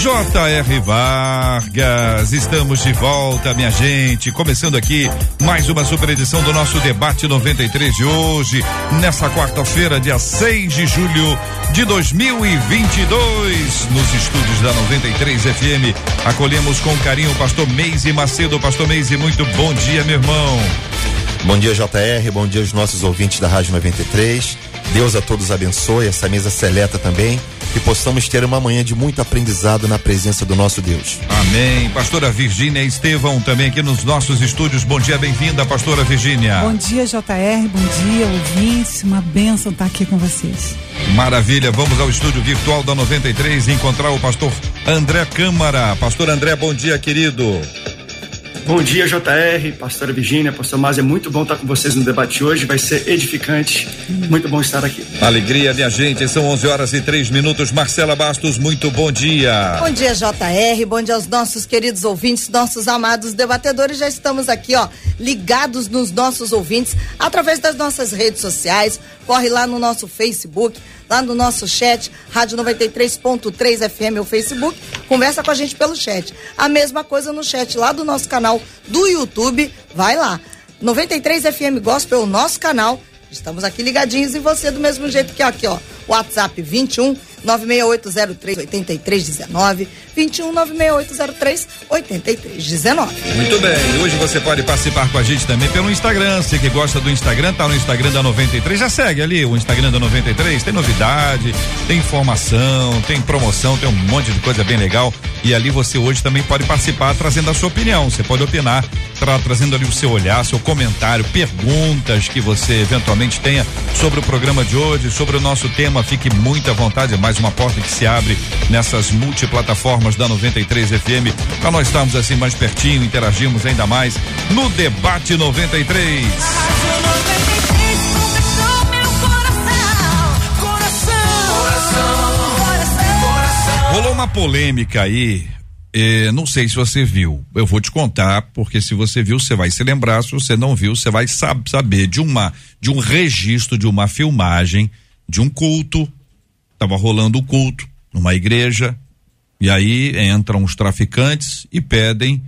J.R. Vargas, estamos de volta, minha gente. Começando aqui mais uma super edição do nosso debate 93 de hoje, nessa quarta-feira, dia 6 de julho de 2022, nos estúdios da 93 FM. Acolhemos com carinho o pastor Meise Macedo. Pastor Meise, muito bom dia, meu irmão. Bom dia, JR. Bom dia aos nossos ouvintes da Rádio 93. Deus a todos abençoe, essa mesa seleta também que possamos ter uma manhã de muito aprendizado na presença do nosso Deus. Amém. Pastora Virgínia Estevão também aqui nos nossos estúdios. Bom dia, bem-vinda, pastora Virgínia. Bom dia, JR. Bom dia, ouvintes. Uma bênção estar aqui com vocês. Maravilha. Vamos ao estúdio virtual da 93 e encontrar o pastor André Câmara. Pastor André, bom dia, querido. Bom dia, JR, pastora Virgínia, pastor Mas, é muito bom estar com vocês no debate hoje, vai ser edificante, muito bom estar aqui. Alegria, minha gente, são 11 horas e 3 minutos. Marcela Bastos, muito bom dia. Bom dia, JR, bom dia aos nossos queridos ouvintes, nossos amados debatedores, já estamos aqui, ó, ligados nos nossos ouvintes, através das nossas redes sociais, corre lá no nosso Facebook, lá no nosso chat, Rádio 93.3 FM, o Facebook, conversa com a gente pelo chat. A mesma coisa no chat lá do nosso canal do YouTube, vai lá. 93 FM Gospel, o nosso canal. Estamos aqui ligadinhos em você do mesmo jeito que aqui, ó. WhatsApp 21 96803 8319 21 96803 8319. Muito bem, hoje você pode participar com a gente também pelo Instagram. Você que gosta do Instagram, tá no Instagram da 93, já segue ali o Instagram da 93. Tem novidade, tem informação, tem promoção, tem um monte de coisa bem legal. E ali você hoje também pode participar trazendo a sua opinião. Você pode opinar, tra trazendo ali o seu olhar, seu comentário, perguntas que você eventualmente tenha sobre o programa de hoje, sobre o nosso tema. Fique muito à vontade, é mais uma porta que se abre nessas multiplataformas da 93 FM para nós estarmos assim mais pertinho, interagirmos ainda mais no debate 93. Rolou uma polêmica aí é, não sei se você viu. Eu vou te contar, porque se você viu, você vai se lembrar. Se você não viu, você vai sab saber de uma de um registro de uma filmagem de um culto. Tava rolando o culto numa igreja. E aí entram os traficantes e pedem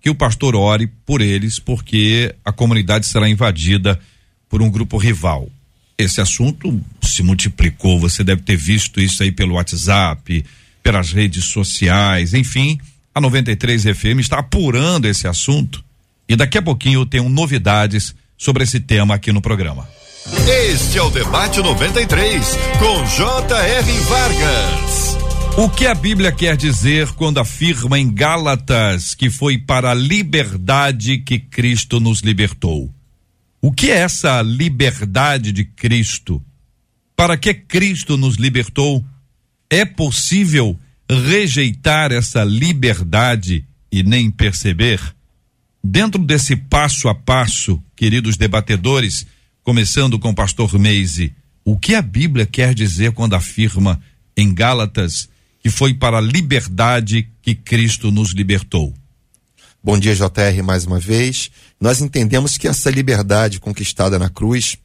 que o pastor ore por eles, porque a comunidade será invadida por um grupo rival. Esse assunto se multiplicou. Você deve ter visto isso aí pelo WhatsApp pelas redes sociais, enfim, a 93 FM está apurando esse assunto e daqui a pouquinho eu tenho novidades sobre esse tema aqui no programa. Este é o Debate 93, com J.R. Vargas. O que a Bíblia quer dizer quando afirma em Gálatas que foi para a liberdade que Cristo nos libertou? O que é essa liberdade de Cristo? Para que Cristo nos libertou? É possível rejeitar essa liberdade e nem perceber? Dentro desse passo a passo, queridos debatedores, começando com o pastor Meise, o que a Bíblia quer dizer quando afirma em Gálatas que foi para a liberdade que Cristo nos libertou? Bom dia, JR, mais uma vez. Nós entendemos que essa liberdade conquistada na cruz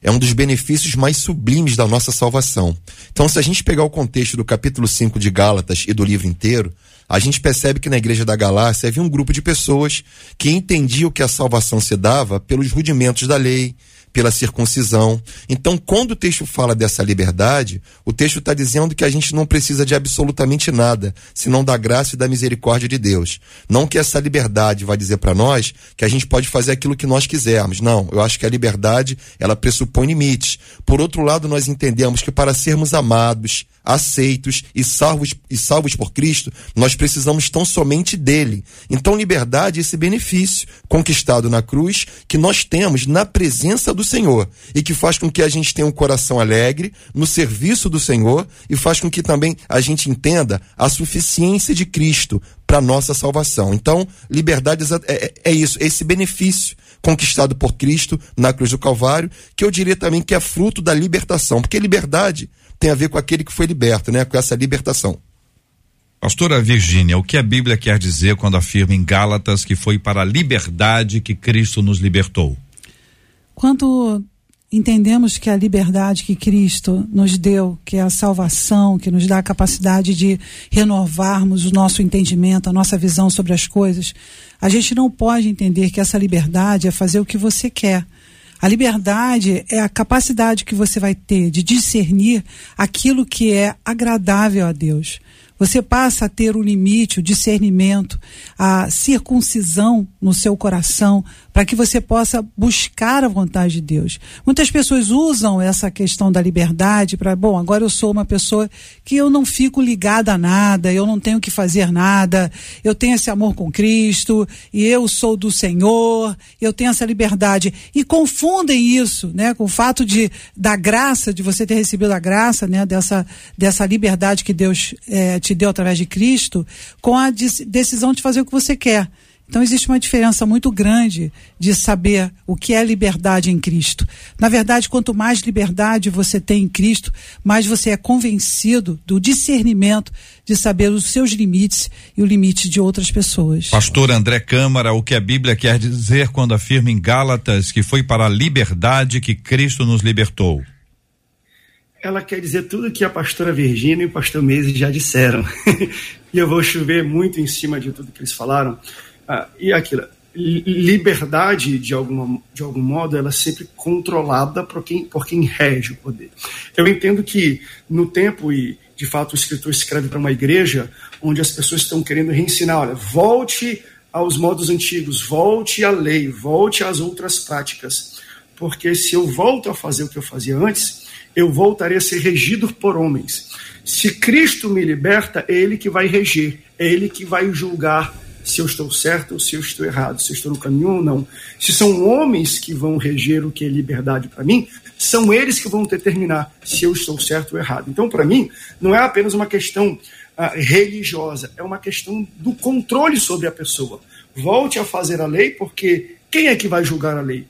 é um dos benefícios mais sublimes da nossa salvação. Então, se a gente pegar o contexto do capítulo 5 de Gálatas e do livro inteiro, a gente percebe que na igreja da Galácia havia um grupo de pessoas que entendiam que a salvação se dava pelos rudimentos da lei, pela circuncisão. Então, quando o texto fala dessa liberdade, o texto está dizendo que a gente não precisa de absolutamente nada, senão da graça e da misericórdia de Deus. Não que essa liberdade vai dizer para nós que a gente pode fazer aquilo que nós quisermos. Não, eu acho que a liberdade, ela pressupõe limites. Por outro lado, nós entendemos que para sermos amados, aceitos e salvos, e salvos por Cristo, nós precisamos tão somente dele. Então, liberdade é esse benefício conquistado na cruz que nós temos na presença do Senhor e que faz com que a gente tenha um coração alegre no serviço do Senhor e faz com que também a gente entenda a suficiência de Cristo para nossa salvação. Então, liberdade é, é, é isso, é esse benefício conquistado por Cristo na cruz do Calvário, que eu diria também que é fruto da libertação, porque liberdade tem a ver com aquele que foi liberto, né? Com essa libertação. Pastora Virgínia, o que a Bíblia quer dizer quando afirma em Gálatas que foi para a liberdade que Cristo nos libertou? Quando entendemos que a liberdade que Cristo nos deu, que é a salvação, que nos dá a capacidade de renovarmos o nosso entendimento, a nossa visão sobre as coisas, a gente não pode entender que essa liberdade é fazer o que você quer. A liberdade é a capacidade que você vai ter de discernir aquilo que é agradável a Deus. Você passa a ter o limite, o discernimento, a circuncisão no seu coração para que você possa buscar a vontade de Deus. Muitas pessoas usam essa questão da liberdade para, bom, agora eu sou uma pessoa que eu não fico ligada a nada, eu não tenho que fazer nada, eu tenho esse amor com Cristo e eu sou do Senhor, eu tenho essa liberdade e confundem isso, né, com o fato de da graça de você ter recebido a graça, né, dessa dessa liberdade que Deus é, te deu através de Cristo, com a decisão de fazer o que você quer. Então existe uma diferença muito grande de saber o que é liberdade em Cristo. Na verdade, quanto mais liberdade você tem em Cristo, mais você é convencido do discernimento de saber os seus limites e o limite de outras pessoas. Pastor André Câmara, o que a Bíblia quer dizer quando afirma em Gálatas que foi para a liberdade que Cristo nos libertou? Ela quer dizer tudo que a pastora Virgínia e o pastor Meise já disseram. e eu vou chover muito em cima de tudo que eles falaram ah, e aquilo, liberdade, de, alguma, de algum modo, ela é sempre controlada por quem, por quem rege o poder. Eu entendo que no tempo, e de fato o escritor escreve para uma igreja, onde as pessoas estão querendo reensinar, olha, volte aos modos antigos, volte à lei, volte às outras práticas, porque se eu volto a fazer o que eu fazia antes, eu voltarei a ser regido por homens. Se Cristo me liberta, é Ele que vai reger, é Ele que vai julgar se eu estou certo ou se eu estou errado, se eu estou no caminho ou não. Se são homens que vão reger o que é liberdade para mim, são eles que vão determinar se eu estou certo ou errado. Então, para mim, não é apenas uma questão ah, religiosa, é uma questão do controle sobre a pessoa. Volte a fazer a lei, porque quem é que vai julgar a lei?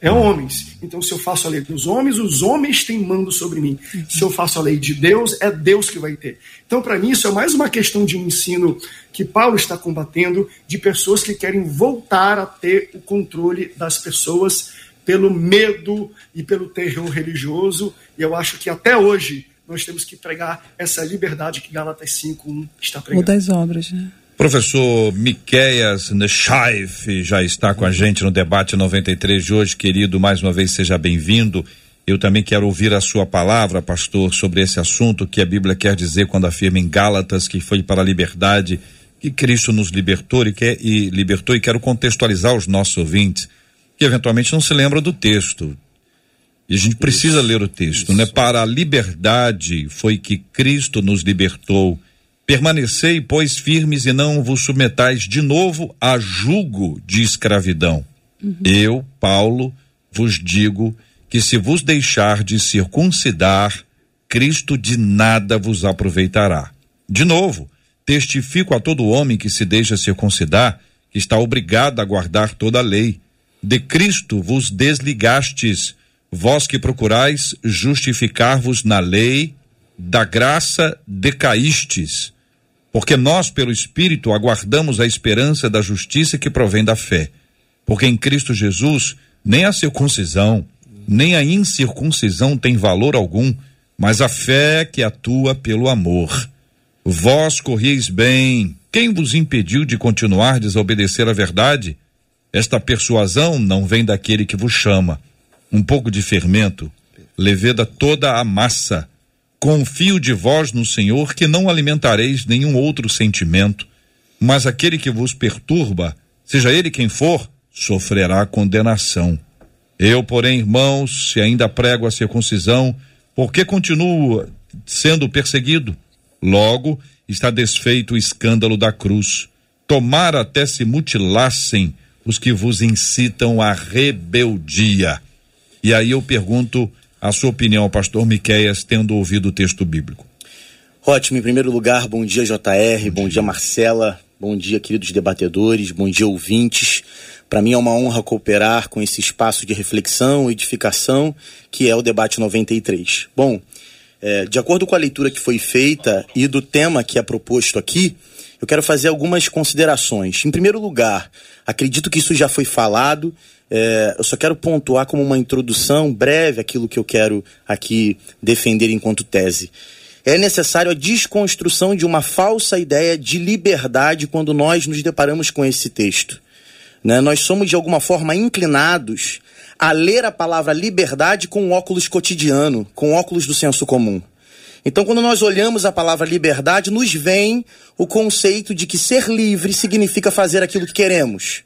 É homens. Então, se eu faço a lei dos homens, os homens têm mando sobre mim. Se eu faço a lei de Deus, é Deus que vai ter. Então, para mim, isso é mais uma questão de um ensino que Paulo está combatendo, de pessoas que querem voltar a ter o controle das pessoas pelo medo e pelo terror religioso. E eu acho que até hoje nós temos que pregar essa liberdade que Gálatas 5.1 está pregando. Ou das obras, né? Professor Miqueias Nechaif já está com a gente no debate 93 de hoje, querido. Mais uma vez, seja bem-vindo. Eu também quero ouvir a sua palavra, pastor, sobre esse assunto que a Bíblia quer dizer quando afirma em Gálatas que foi para a liberdade que Cristo nos libertou e, quer, e libertou e quero contextualizar os nossos ouvintes que eventualmente não se lembram do texto. E a gente precisa ler o texto, né? Para a liberdade foi que Cristo nos libertou Permanecei, pois, firmes e não vos submetais de novo a jugo de escravidão. Uhum. Eu, Paulo, vos digo que se vos deixar de circuncidar, Cristo de nada vos aproveitará. De novo, testifico a todo homem que se deixa circuncidar que está obrigado a guardar toda a lei. De Cristo vos desligastes, vós que procurais justificar-vos na lei, da graça decaístes porque nós, pelo Espírito, aguardamos a esperança da justiça que provém da fé. Porque em Cristo Jesus, nem a circuncisão, nem a incircuncisão tem valor algum, mas a fé que atua pelo amor. Vós corrieis bem, quem vos impediu de continuar desobedecer a verdade? Esta persuasão não vem daquele que vos chama. Um pouco de fermento leveda toda a massa Confio de vós no Senhor que não alimentareis nenhum outro sentimento, mas aquele que vos perturba, seja ele quem for, sofrerá condenação. Eu, porém, irmãos, se ainda prego a circuncisão, porque continuo sendo perseguido. Logo, está desfeito o escândalo da cruz. Tomara até se mutilassem os que vos incitam à rebeldia. E aí eu pergunto a sua opinião, pastor Miqueias, tendo ouvido o texto bíblico. Ótimo, em primeiro lugar, bom dia JR, bom, bom dia Marcela, bom dia queridos debatedores, bom dia ouvintes. Para mim é uma honra cooperar com esse espaço de reflexão e edificação que é o debate 93. Bom, é, de acordo com a leitura que foi feita e do tema que é proposto aqui, eu quero fazer algumas considerações. Em primeiro lugar, acredito que isso já foi falado. É, eu só quero pontuar como uma introdução breve aquilo que eu quero aqui defender enquanto tese. É necessário a desconstrução de uma falsa ideia de liberdade quando nós nos deparamos com esse texto. Né? Nós somos, de alguma forma, inclinados a ler a palavra liberdade com óculos cotidiano, com óculos do senso comum. Então, quando nós olhamos a palavra liberdade, nos vem o conceito de que ser livre significa fazer aquilo que queremos.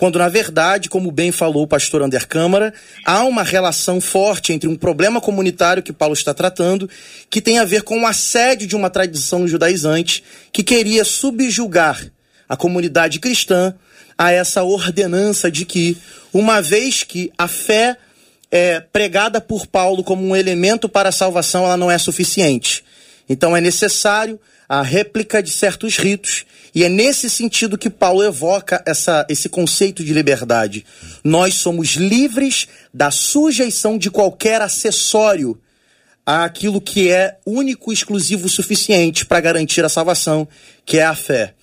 Quando, na verdade, como bem falou o pastor Ander Câmara, há uma relação forte entre um problema comunitário que Paulo está tratando, que tem a ver com o assédio de uma tradição judaizante que queria subjugar a comunidade cristã a essa ordenança de que, uma vez que a fé é, pregada por Paulo como um elemento para a salvação, ela não é suficiente. Então é necessário a réplica de certos ritos, e é nesse sentido que Paulo evoca essa, esse conceito de liberdade. Nós somos livres da sujeição de qualquer acessório àquilo que é único, exclusivo, suficiente para garantir a salvação, que é a fé.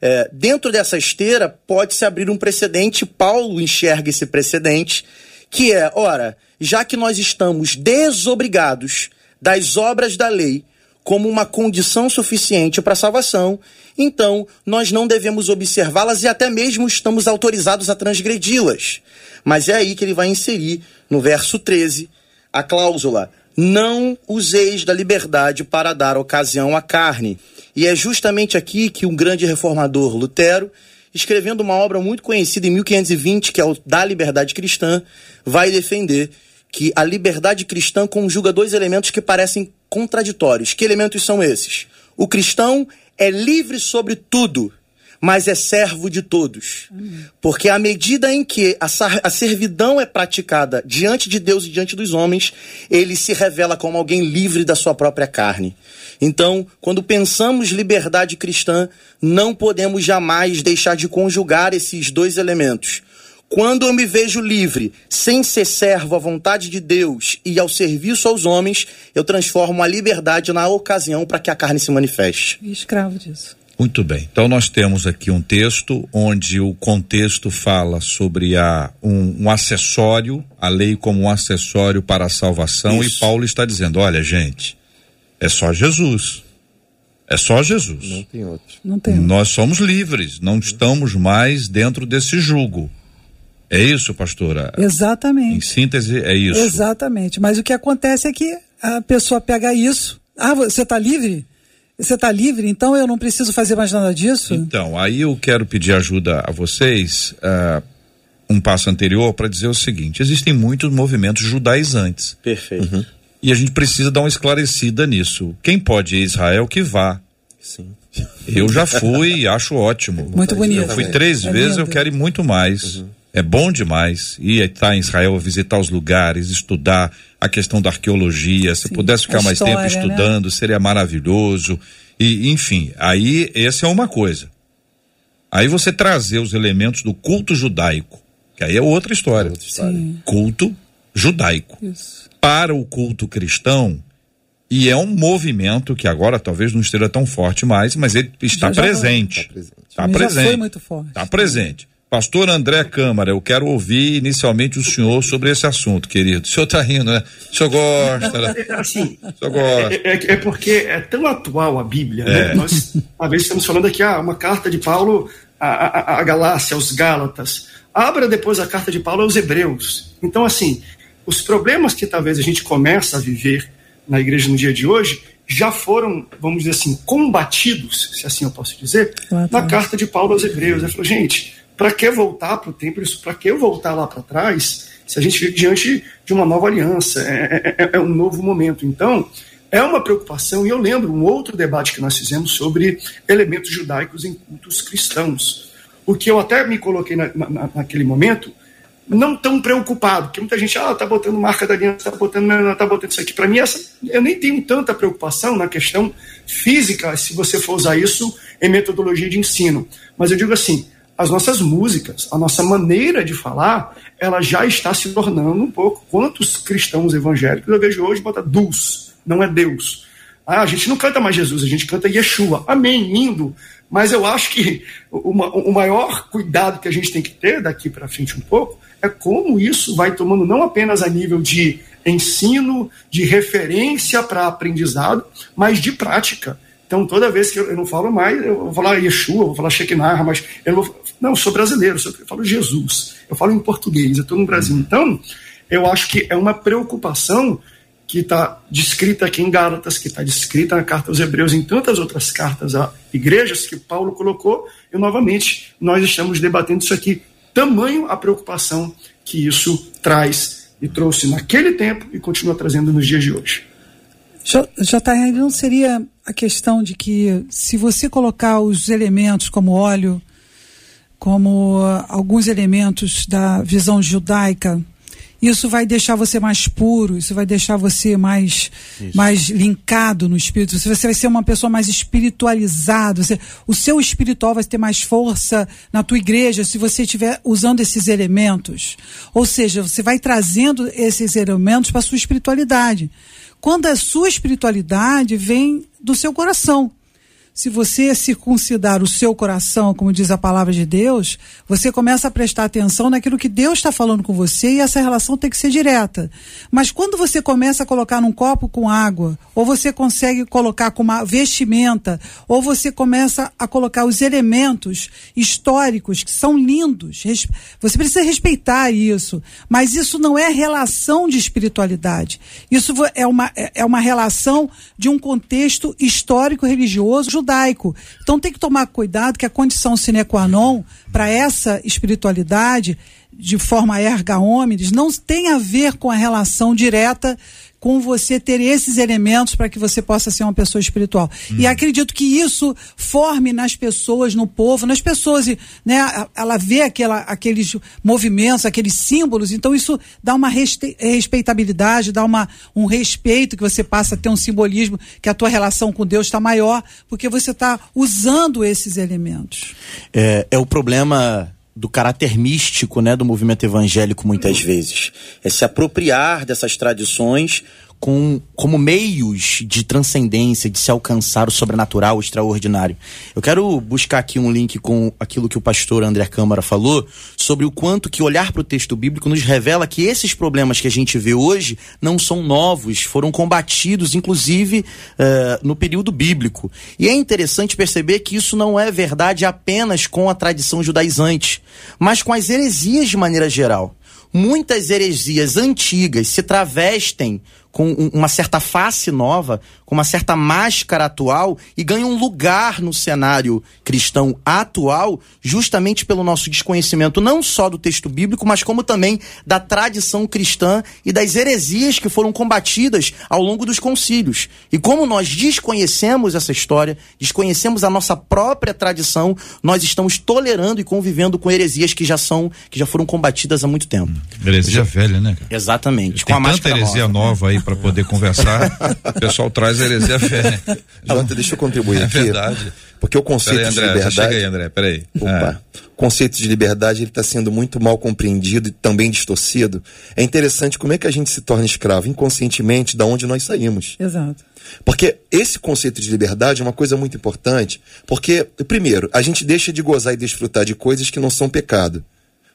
É, dentro dessa esteira, pode-se abrir um precedente, Paulo enxerga esse precedente, que é, ora, já que nós estamos desobrigados das obras da lei como uma condição suficiente para a salvação, então nós não devemos observá-las e até mesmo estamos autorizados a transgredi-las. Mas é aí que ele vai inserir, no verso 13, a cláusula: Não useis da liberdade para dar ocasião à carne. E é justamente aqui que um grande reformador, Lutero, escrevendo uma obra muito conhecida em 1520, que é o Da Liberdade Cristã, vai defender que a liberdade cristã conjuga dois elementos que parecem contraditórios. Que elementos são esses? O cristão é livre sobre tudo, mas é servo de todos. Porque à medida em que a, servidão é praticada diante de Deus e diante dos homens, ele se revela como alguém livre da sua própria carne. Então, quando pensamos liberdade cristã, não podemos jamais deixar de conjugar esses dois elementos. Quando eu me vejo livre, sem ser servo à vontade de Deus e ao serviço aos homens, eu transformo a liberdade na ocasião para que a carne se manifeste. Escravo disso. Muito bem. Então nós temos aqui um texto onde o contexto fala sobre a, um, um acessório, a lei como um acessório para a salvação, Isso. e Paulo está dizendo: olha, gente, é só Jesus. É só Jesus. Não tem outro. Não tem. Nós somos livres, não estamos mais dentro desse jugo. É isso, pastora? Exatamente. Em síntese, é isso. Exatamente. Mas o que acontece é que a pessoa pega isso. Ah, você está livre? Você está livre, então eu não preciso fazer mais nada disso? Então, aí eu quero pedir ajuda a vocês, uh, um passo anterior, para dizer o seguinte: existem muitos movimentos judaizantes. Perfeito. Uhum. E a gente precisa dar uma esclarecida nisso. Quem pode ir a Israel, que vá. Sim. Eu já fui e acho ótimo. Muito bonito. Eu fui três é vezes, lindo. eu quero ir muito mais. Uhum. É bom demais ir estar em Israel, visitar os lugares, estudar a questão da arqueologia. Se Sim. pudesse ficar mais tempo né? estudando, né? seria maravilhoso. E, enfim, aí essa é uma coisa. Aí você trazer os elementos do culto judaico, que aí é outra história. Outra história. Culto judaico. Isso para o culto cristão, e é um movimento que agora talvez não esteja tão forte mais, mas ele está já presente. Está presente. Está presente. foi muito forte. Está presente. Pastor André Câmara, eu quero ouvir inicialmente o senhor sobre esse assunto, querido. O senhor está rindo, né? O senhor gosta, né? Assim, o senhor gosta. É, é, é, porque é tão atual a Bíblia, né? é. né? Nós, uma vez estamos falando aqui, ah, uma carta de Paulo à, à, à Galácia, aos Gálatas. Abra depois a carta de Paulo aos Hebreus. Então, assim, os problemas que talvez a gente começa a viver na igreja no dia de hoje já foram, vamos dizer assim, combatidos, se assim eu posso dizer, na carta de Paulo aos Hebreus. Ele falou, gente, para que voltar para o templo? Para que voltar lá para trás? Se a gente vive diante de uma nova aliança, é, é, é, é um novo momento. Então, é uma preocupação, e eu lembro um outro debate que nós fizemos sobre elementos judaicos em cultos cristãos. O que eu até me coloquei na, na, naquele momento, não tão preocupado, porque muita gente, ah, tá botando marca da aliança, tá botando, tá botando isso aqui. Para mim, essa, eu nem tenho tanta preocupação na questão física, se você for usar isso em metodologia de ensino. Mas eu digo assim, as nossas músicas, a nossa maneira de falar, ela já está se tornando um pouco. Quantos cristãos evangélicos eu vejo hoje bota Dus, não é Deus. Ah, a gente não canta mais Jesus, a gente canta Yeshua. Amém, lindo. Mas eu acho que o maior cuidado que a gente tem que ter daqui para frente um pouco é como isso vai tomando não apenas a nível de ensino, de referência para aprendizado, mas de prática. Então, toda vez que eu, eu, não falo mais, eu vou falar Yeshua, vou falar Shekinah, mas eu não vou. Não, eu sou brasileiro, eu falo Jesus, eu falo em português, eu estou no Brasil. Então, eu acho que é uma preocupação que está descrita aqui em Gálatas, que está descrita na carta aos Hebreus, em tantas outras cartas a igrejas que Paulo colocou, e novamente nós estamos debatendo isso aqui tamanho a preocupação que isso traz e trouxe naquele tempo e continua trazendo nos dias de hoje. JR, não seria a questão de que se você colocar os elementos como óleo, como alguns elementos da visão judaica isso vai deixar você mais puro, isso vai deixar você mais, mais linkado no espírito. Você vai ser uma pessoa mais espiritualizada. Você, o seu espiritual vai ter mais força na tua igreja se você estiver usando esses elementos. Ou seja, você vai trazendo esses elementos para a sua espiritualidade. Quando a sua espiritualidade vem do seu coração se você circuncidar o seu coração, como diz a palavra de Deus, você começa a prestar atenção naquilo que Deus está falando com você e essa relação tem que ser direta. Mas quando você começa a colocar num copo com água, ou você consegue colocar com uma vestimenta, ou você começa a colocar os elementos históricos que são lindos, você precisa respeitar isso. Mas isso não é relação de espiritualidade. Isso é uma, é, é uma relação de um contexto histórico religioso judaico. Então tem que tomar cuidado que a condição sine qua non para essa espiritualidade, de forma erga omnes, não tem a ver com a relação direta com você ter esses elementos para que você possa ser uma pessoa espiritual. Hum. E acredito que isso forme nas pessoas, no povo, nas pessoas, né? Ela vê aquela, aqueles movimentos, aqueles símbolos, então isso dá uma respeitabilidade, dá uma, um respeito que você passa a ter um simbolismo, que a tua relação com Deus está maior, porque você está usando esses elementos. É, é o problema do caráter místico né, do movimento evangélico muitas vezes. É se apropriar dessas tradições com, como meios de transcendência, de se alcançar o sobrenatural, o extraordinário. Eu quero buscar aqui um link com aquilo que o pastor André Câmara falou sobre o quanto que olhar para o texto bíblico nos revela que esses problemas que a gente vê hoje não são novos, foram combatidos, inclusive, uh, no período bíblico. E é interessante perceber que isso não é verdade apenas com a tradição judaizante, mas com as heresias de maneira geral muitas heresias antigas se travestem com uma certa face nova, com uma certa máscara atual e ganha um lugar no cenário cristão atual, justamente pelo nosso desconhecimento não só do texto bíblico, mas como também da tradição cristã e das heresias que foram combatidas ao longo dos concílios. E como nós desconhecemos essa história, desconhecemos a nossa própria tradição, nós estamos tolerando e convivendo com heresias que já são, que já foram combatidas há muito tempo. Heresia velha, né? Cara? Exatamente. Tem com a tanta heresia nova, nova aí para poder conversar. o pessoal traz heresia velha. Jota, deixa eu contribuir é aqui. Verdade. Porque o conceito aí, André, de liberdade. Chega aí, André, peraí. Opa. É. O conceito de liberdade está sendo muito mal compreendido e também distorcido. É interessante como é que a gente se torna escravo inconscientemente da onde nós saímos. Exato. Porque esse conceito de liberdade é uma coisa muito importante. Porque, primeiro, a gente deixa de gozar e desfrutar de coisas que não são pecado.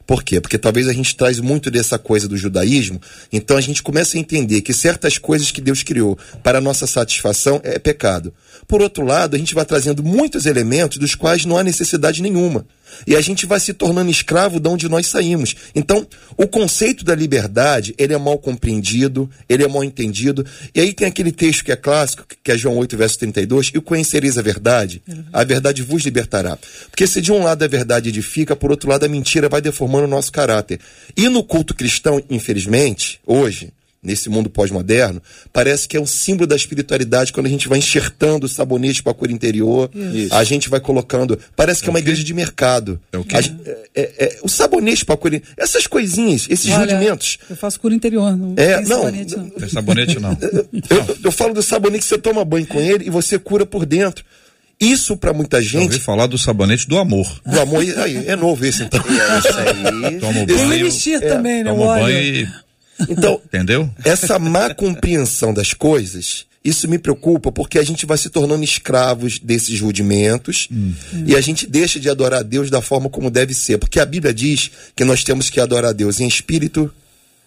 Por quê? Porque talvez a gente traz muito dessa coisa do judaísmo, então a gente começa a entender que certas coisas que Deus criou para nossa satisfação é pecado. Por outro lado, a gente vai trazendo muitos elementos dos quais não há necessidade nenhuma. E a gente vai se tornando escravo de onde nós saímos. Então, o conceito da liberdade, ele é mal compreendido, ele é mal entendido. E aí tem aquele texto que é clássico, que é João 8, verso 32, e conhecereis a verdade, a verdade vos libertará. Porque se de um lado a verdade edifica, por outro lado a mentira vai deformando o nosso caráter. E no culto cristão, infelizmente, hoje, nesse mundo pós-moderno, parece que é um símbolo da espiritualidade quando a gente vai enxertando o sabonete para a cor interior, Isso. a gente vai colocando. Parece que é uma igreja de mercado. É o quê? É- é- é- o sabonete para a cor interior. Essas coisinhas, esses Olha, rudimentos. Eu faço cura interior, não É, tem não, sabonete, não. Tem sabonete não. Eu, eu falo do sabonete que você toma banho com ele e você cura por dentro. Isso para muita Já ouvi gente, falar do sabonete do amor. do amor, aí, é novo esse então. É isso aí. Toma o Tem banho, elixir também, né? toma banho e... Então, Entendeu? essa má compreensão das coisas, isso me preocupa porque a gente vai se tornando escravos desses rudimentos e a gente deixa de adorar a Deus da forma como deve ser. Porque a Bíblia diz que nós temos que adorar a Deus em espírito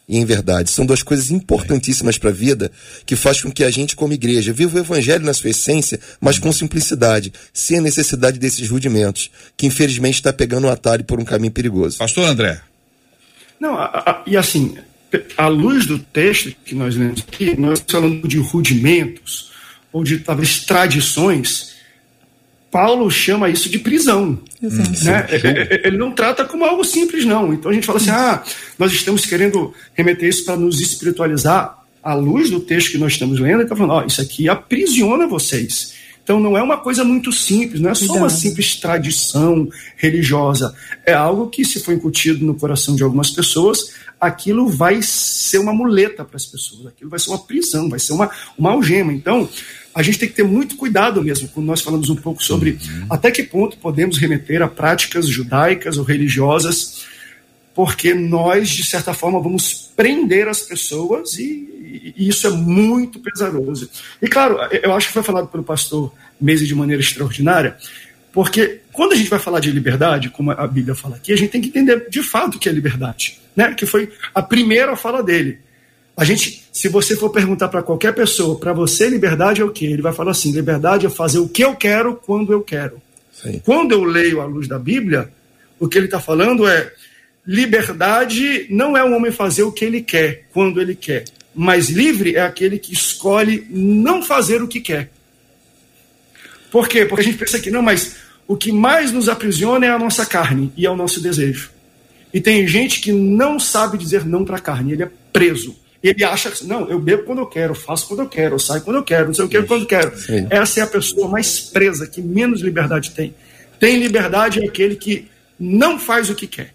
e em verdade. São duas coisas importantíssimas para a vida que faz com que a gente, como igreja, viva o evangelho na sua essência, mas com simplicidade, sem a necessidade desses rudimentos, que infelizmente está pegando um atalho por um caminho perigoso. Pastor André, Não, a- a- e assim, à luz do texto que nós lemos aqui, nós falando de rudimentos, ou de talvez tradições, Paulo chama isso de prisão. Exato. né? É- é- Ele não trata como algo simples, não. Então a gente fala assim: ah, nós estamos querendo remeter isso para nos espiritualizar. À luz do texto que nós estamos lendo, ele está falando: ó, isso aqui aprisiona vocês. Então não é uma coisa muito simples, não é só uma simples tradição religiosa. É algo que, se for incutido no coração de algumas pessoas, aquilo vai ser uma muleta para as pessoas, aquilo vai ser uma prisão, vai ser uma, uma algema. Então, a gente tem que ter muito cuidado mesmo quando nós falamos um pouco sobre até que ponto podemos remeter a práticas judaicas ou religiosas, porque nós, de certa forma, vamos prender as pessoas e, e isso é muito pesaroso. E claro, eu acho que foi falado pelo pastor Mese de maneira extraordinária, porque quando a gente vai falar de liberdade, como a Bíblia fala aqui, a gente tem que entender de fato o que é liberdade, né? Que foi a primeira fala dele. A gente, se você for perguntar para qualquer pessoa, para você liberdade é o quê? Ele vai falar assim: liberdade é fazer o que eu quero quando eu quero. Sim. Quando eu leio à luz da Bíblia, o que ele está falando é liberdade não é o homem fazer o que ele quer quando ele quer, mas livre é aquele que escolhe não fazer o que quer. Por quê? Porque a gente pensa que não, mas o que mais nos aprisiona é a nossa carne e é o nosso desejo. E tem gente que não sabe dizer não para a carne, ele é preso. Ele acha assim, não, eu bebo quando eu quero, faço quando eu quero, saio quando eu quero, não sei o que quando eu quero. Sim. Essa é a pessoa mais presa, que menos liberdade tem. Tem liberdade é aquele que não faz o que quer.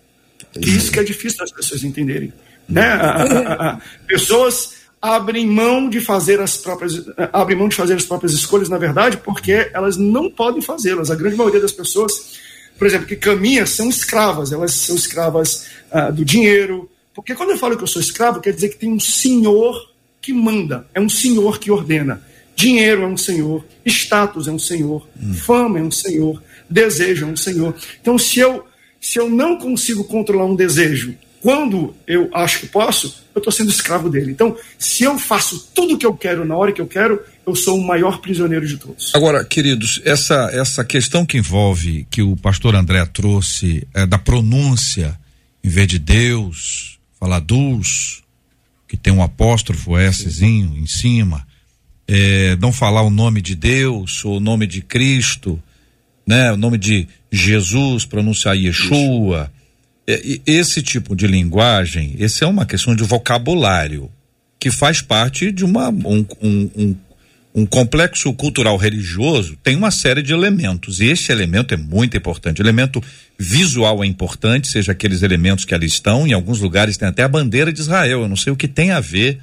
Que isso que é difícil das pessoas entenderem. Né? A- a- a- a- pessoas abrem mão de fazer as próprias abrem mão de fazer as próprias escolhas, na verdade, porque elas não podem fazê-las. A grande maioria das pessoas, por exemplo, que caminha são escravas, elas são escravas ah, do dinheiro. Porque quando eu falo que eu sou escravo, quer dizer que tem um senhor que manda, é um senhor que ordena. Dinheiro é um senhor, status é um senhor, fama é um senhor, desejo é um senhor. Então, se eu, se eu não consigo controlar um desejo quando eu acho que posso, eu estou sendo escravo dele. Então, se eu faço tudo o que eu quero na hora que eu quero, eu sou o maior prisioneiro de todos. Agora, queridos, essa, essa questão que envolve, que o pastor André trouxe, é, da pronúncia, em vez de Deus, falar dus, que tem um apóstrofo Szinho em cima, é, não falar o nome de Deus, ou o nome de Cristo, né, o nome de Jesus, pronunciar Yeshua. É, esse tipo de linguagem, esse é uma questão de vocabulário que faz parte de uma, um, um, um, um complexo cultural religioso, tem uma série de elementos. E este elemento é muito importante. O elemento visual é importante, seja aqueles elementos que ali estão. Em alguns lugares tem até a bandeira de Israel. Eu não sei o que tem a ver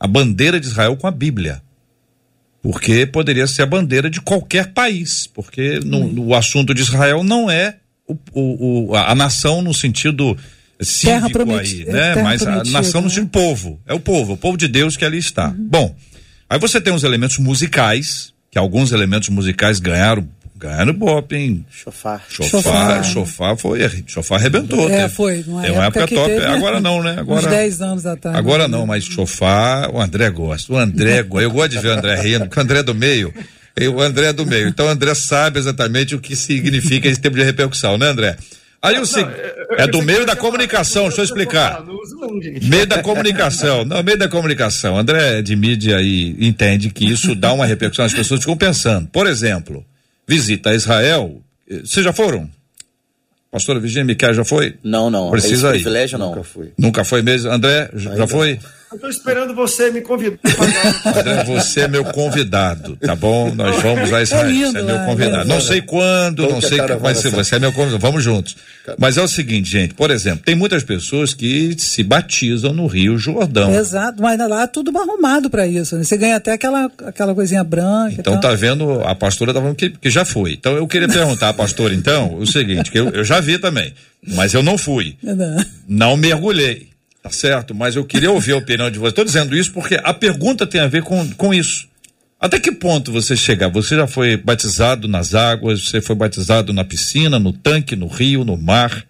a bandeira de Israel com a Bíblia. Porque poderia ser a bandeira de qualquer país. Porque no, no assunto de Israel não é o, o, a, a nação no sentido cívico aí, né? Mas a nação no né? sentido povo. É o povo, o povo de Deus que ali está. Bom, aí você tem os elementos musicais, que alguns elementos musicais ganharam, ganharam Bop, hein? Chofar. Chofar, Chofar. chofar foi, chofar arrebentou. É, teve- foi. Numa Tem uma época, que top. teve, né? Agora não, né? Uns Agora, 10 anos atrás. agora não, mas chofar, o André gosta. O André gosta. Eu gosto de ver o André rindo, porque o André é do meio. E O André é do meio. Então o André sabe exatamente o que significa esse tipo de repercussão, né, André? Aí o seguinte. É do meio da comunicação, deixa eu explicar. Meio da comunicação. Não, meio da comunicação. André é de mídia e entende que isso dá uma repercussão, as pessoas ficam pensando. Por exemplo, visita a Israel. eh, Vocês já foram? Pastora Virginia Miquel já foi? Não, não. Precisa Esse ir. privilégio não. Nunca fui. Nunca foi mesmo? André, já já foi? Estou esperando você me convidar. André, você é meu convidado, tá bom? Nós vamos a Israel. É lindo, você é meu né? convidado. Não sei quando, Como não sei que vai ser. Você é meu convidado. Vamos juntos. Mas é o seguinte, gente. Por exemplo, tem muitas pessoas que se batizam no Rio Jordão. Exato, mas lá é tudo arrumado para isso. Né? Você ganha até aquela, aquela coisinha branca. Então tá vendo, a pastora tá falando que, que já foi. Então eu queria perguntar à pastora, então, o seguinte, que eu, eu já vi também, mas eu não fui. Não. Não mergulhei, tá certo? Mas eu queria ouvir a opinião de vocês. Estou dizendo isso porque a pergunta tem a ver com, com isso. Até que ponto você chegar? Você já foi batizado nas águas, você foi batizado na piscina, no tanque, no rio, no mar,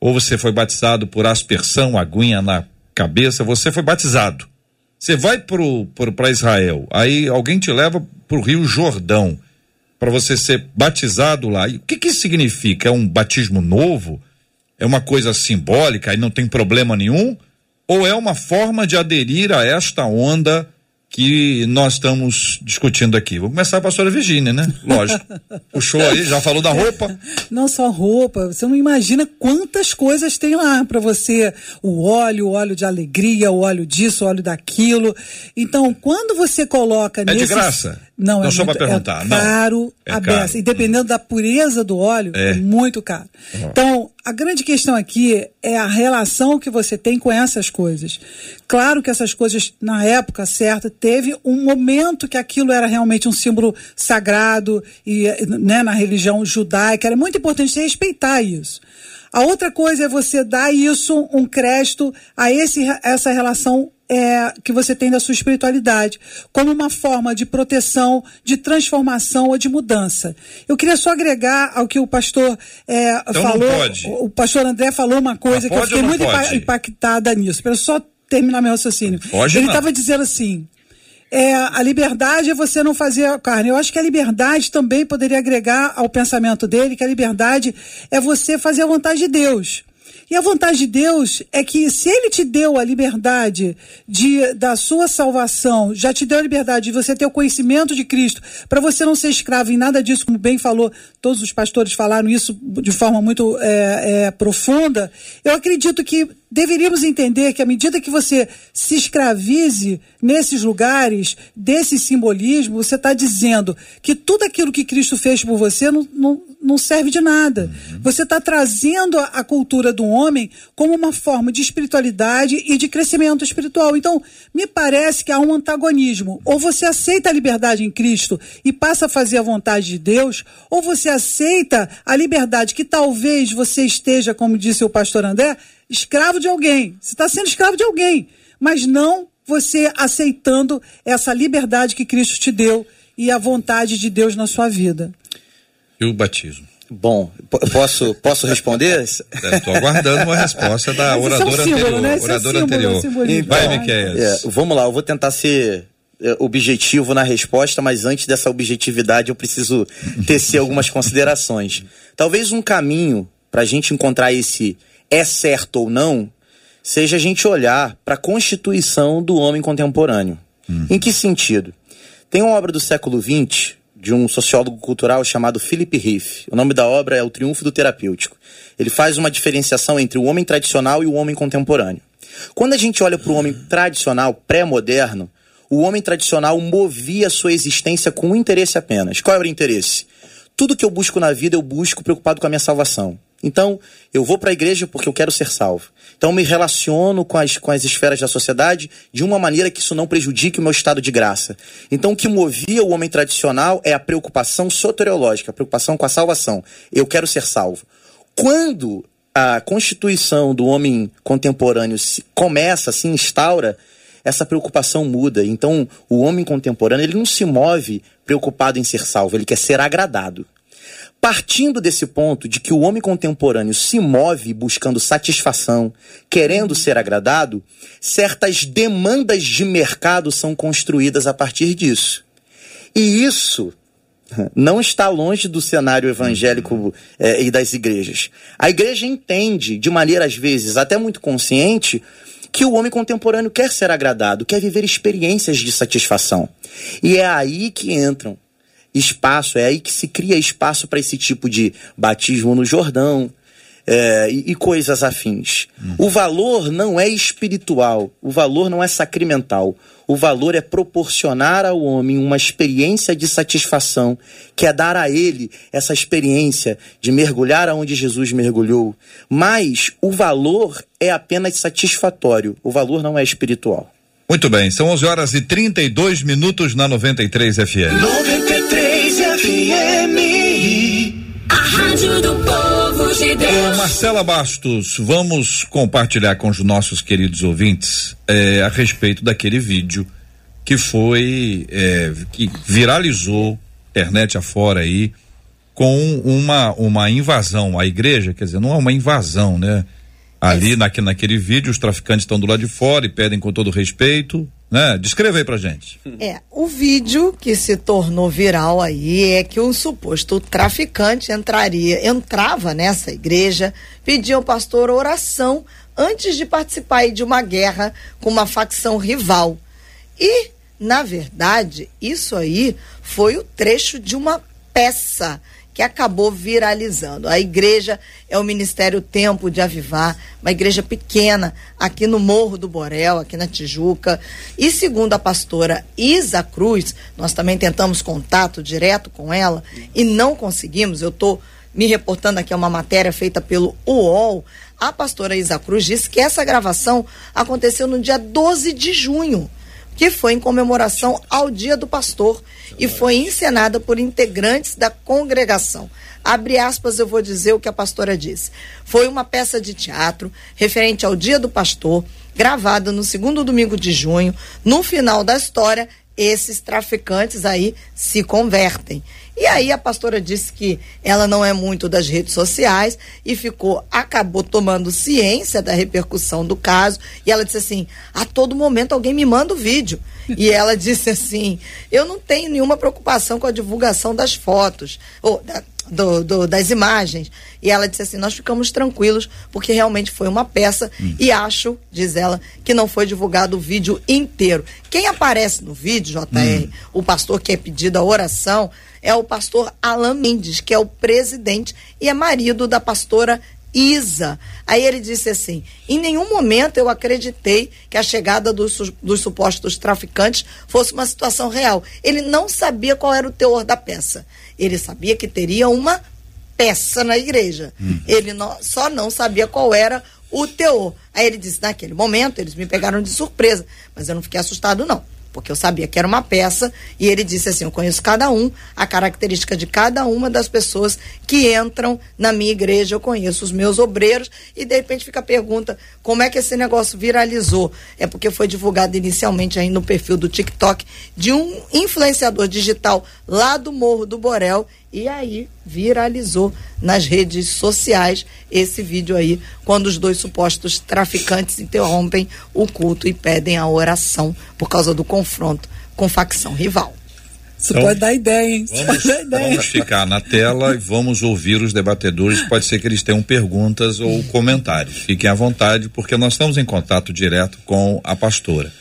ou você foi batizado por aspersão, aguinha na cabeça, você foi batizado. Você vai para Israel, aí alguém te leva para o Rio Jordão para você ser batizado lá. E o que, que significa? É um batismo novo? É uma coisa simbólica e não tem problema nenhum? Ou é uma forma de aderir a esta onda que nós estamos discutindo aqui? Vou começar a pastora Virgínia, né? Lógico. Puxou aí, já falou da roupa. Não só roupa, você não imagina quantas coisas tem lá para você. O óleo, o óleo de alegria, o óleo disso, o óleo daquilo. Então, quando você coloca de nesses- graça? Não, Não, é só muito, perguntar, é não. caro, É a caro. beça. E dependendo da pureza do óleo, É. é, muito caro. Então, a grande questão aqui é a relação que você tem com essas coisas. Claro que essas coisas, na época certa, teve um momento que aquilo era realmente um símbolo sagrado e né, na religião judaica. Era muito importante respeitar isso. A outra coisa é você dar isso um crédito a esse, essa relação é, que você tem da sua espiritualidade, como uma forma de proteção, de transformação ou de mudança. Eu queria só agregar ao que o pastor é, Então não falou. pode. O, pastor André falou uma coisa que eu fiquei muito pode? impactada nisso. Para só terminar meu raciocínio. Pode Ele estava dizendo assim. É, a liberdade é você não fazer a carne. Eu acho que a liberdade também poderia agregar ao pensamento dele que a liberdade é você fazer a vontade de Deus. E a vontade de Deus é que se ele te deu a liberdade de, da sua salvação, já te deu a liberdade de você ter o conhecimento de Cristo, para você não ser escravo em nada disso, como bem falou, todos os pastores falaram isso de forma muito é, é, profunda, eu acredito que deveríamos entender que à medida que você se escravize nesses lugares, desse simbolismo, você está dizendo que tudo aquilo que Cristo fez por você não, não, não serve de nada. Você está trazendo a, a cultura do homem como uma forma de espiritualidade e de crescimento espiritual. Então, me parece que há um antagonismo. Ou você aceita a liberdade em Cristo e passa a fazer a vontade de Deus, ou você aceita a liberdade que talvez você esteja, como disse o pastor André, escravo de alguém. Você está sendo escravo de alguém, mas não você aceitando essa liberdade que Cristo te deu e a vontade de Deus na sua vida. E o batismo? Bom, po- posso, posso responder? Estou aguardando uma resposta da Mas é um oradora símbolo, anterior. né? É símbolo, anterior. simbolismo. Vai, Então, Miquel. É, vamos lá, eu vou tentar ser é, objetivo na resposta, mas antes dessa objetividade eu preciso tecer algumas considerações. Talvez um caminho para a gente encontrar esse é certo ou não seja a gente olhar para a constituição do homem contemporâneo. Em que sentido? Tem uma obra do século XX de um sociólogo cultural chamado Philip Riff. O nome da obra é O Triunfo do Terapêutico. Ele faz uma diferenciação entre o homem tradicional e o homem contemporâneo. Quando a gente olha para o homem tradicional, pré-moderno, o homem tradicional movia sua existência com um interesse apenas. Qual era o interesse? Tudo que eu busco na vida, eu busco preocupado com a minha salvação. Então, eu vou para a igreja porque eu quero ser salvo. Então, eu me relaciono com as, com as esferas da sociedade de uma maneira que isso não prejudique o meu estado de graça. Então, o que movia o homem tradicional é a preocupação soteriológica, a preocupação com a salvação. Eu quero ser salvo. Quando a constituição do homem contemporâneo se, começa, se instaura, essa preocupação muda. Então, o homem contemporâneo ele não se move preocupado em ser salvo, ele quer ser agradado. Partindo desse ponto de que o homem contemporâneo se move buscando satisfação, querendo ser agradado, certas demandas de mercado são construídas a partir disso. E isso não está longe do cenário evangélico eh, e das igrejas. A igreja entende, de maneira às vezes até muito consciente, que o homem contemporâneo quer ser agradado, quer viver experiências de satisfação. E é aí que entram espaço, é aí que se cria espaço para esse tipo de batismo no Jordão, é, e, e, coisas afins. Hum. O valor não é espiritual, o valor não é sacramental. O valor é proporcionar ao homem uma experiência de satisfação, que é dar a ele essa experiência de mergulhar aonde Jesus mergulhou. Mas o valor é apenas satisfatório, o valor não é espiritual. Muito bem, são 11 horas e 32 minutos na 93 FM. 93 FM. A Rádio do Povo de Deus. Marcela Bastos, vamos compartilhar com os nossos queridos ouvintes é, a respeito daquele vídeo que foi, é, que viralizou internet afora aí, com uma, uma invasão à igreja, quer dizer, não é uma invasão, né? Ali na, naquele vídeo, os traficantes estão do lado de fora e pedem com todo respeito. Né? Descreva aí pra gente. É, o vídeo que se tornou viral aí é que um suposto traficante entraria, entrava nessa igreja, pedia ao pastor oração antes de participar de uma guerra com uma facção rival. E, na verdade, isso aí foi o trecho de uma peça que acabou viralizando. A igreja é o Ministério Tempo de Avivar, uma igreja pequena aqui no Morro do Borel, aqui na Tijuca. E segundo a pastora Isa Cruz, nós também tentamos contato direto com ela e não conseguimos. Eu estou me reportando aqui a uma matéria feita pelo UOL. A pastora Isa Cruz disse que essa gravação aconteceu no dia 12 de junho que foi em comemoração ao Dia do Pastor e foi encenada por integrantes da congregação. Abre aspas, eu vou dizer o que a pastora disse. Foi uma peça de teatro referente ao Dia do Pastor, gravada no segundo domingo de junho. No final da história, esses traficantes aí se convertem. E aí a pastora disse que ela não é muito das redes sociais e ficou, acabou tomando ciência da repercussão do caso. E ela disse assim: a todo momento alguém me manda o vídeo. E ela disse assim: eu não tenho nenhuma preocupação com a divulgação das fotos, ou da, do, do, das imagens. E ela disse assim: nós ficamos tranquilos, porque realmente foi uma peça. Hum. E acho, diz ela, que não foi divulgado o vídeo inteiro. Quem aparece no vídeo, JR, hum. o pastor que é pedido a oração, é o pastor Alan Mendes, que é o presidente e é marido da pastora Isa. Aí ele disse assim: em nenhum momento eu acreditei que a chegada dos, dos, supostos traficantes fosse uma situação real. Ele não sabia qual era o teor da peça. Ele sabia que teria uma peça na igreja. Hum. Ele não, só não sabia qual era o teor. Aí ele disse: naquele momento eles me pegaram de surpresa, mas eu não fiquei assustado, não porque eu sabia que era uma peça, e ele disse assim: Eu conheço cada um, a característica de cada uma das pessoas que entram na minha igreja, eu conheço os meus obreiros, e de repente fica a pergunta: como é que esse negócio viralizou? É porque foi divulgado inicialmente aí no perfil do TikTok de um influenciador digital lá do Morro do Borel, e aí viralizou nas redes sociais esse vídeo aí, quando os dois supostos traficantes interrompem o culto e pedem a oração por causa do confronto com facção rival. Isso então, pode dar ideia, hein? Vamos, dar ideia. vamos ficar na tela e vamos ouvir os debatedores. Pode ser que eles tenham perguntas ou comentários. Fiquem à vontade, porque nós estamos em contato direto com a pastora.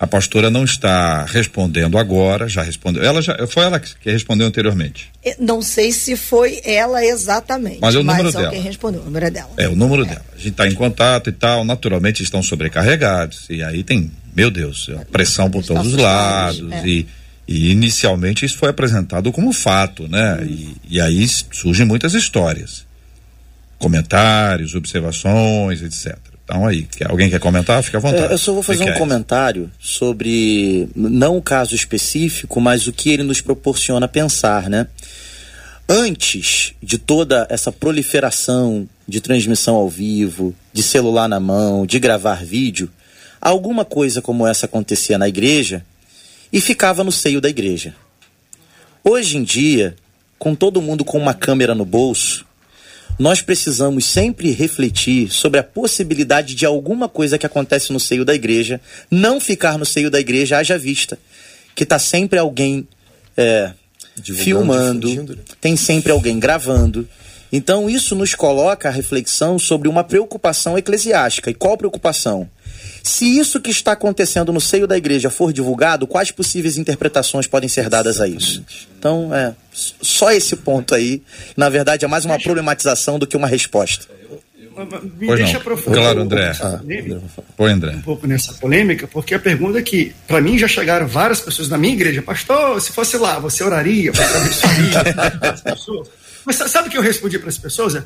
A pastora não está respondendo agora, já respondeu. Ela já foi ela que respondeu anteriormente. Não sei se foi ela exatamente. Mas é o número mas dela. Quem respondeu, o número é dela. É o número é. dela. A gente está em contato e tal. Naturalmente estão sobrecarregados e aí tem, meu Deus, pressão por todos os lados é. e, e, inicialmente isso foi apresentado como fato, né? Hum. E, e aí surgem muitas histórias, comentários, observações, etc. Então aí, alguém quer comentar? Fica à vontade. É, eu só vou fazer um comentário sobre, não o caso específico, mas o que ele nos proporciona pensar, né? Antes de toda essa proliferação de transmissão ao vivo, de celular na mão, de gravar vídeo, alguma coisa como essa acontecia na igreja e ficava no seio da igreja. Hoje em dia, com todo mundo com uma câmera no bolso, nós precisamos sempre refletir sobre a possibilidade de alguma coisa que acontece no seio da igreja não ficar no seio da igreja, haja vista. Que está sempre alguém é, filmando, né? tem sempre alguém gravando. Então, isso nos coloca a reflexão sobre uma preocupação eclesiástica. E qual preocupação? Se isso que está acontecendo no seio da igreja for divulgado, quais possíveis interpretações podem ser dadas a isso? Então, é só esse ponto aí, na verdade, é mais uma problematização do que uma resposta. Me pois deixa aprofundar claro, André. Ah, Oi, André. Um pouco nessa polêmica, porque a pergunta é que, para mim, já chegaram várias pessoas na minha igreja, pastor, se fosse lá, você oraria, você abençoaria as pessoas. Mas sabe o que eu respondi para as pessoas? É,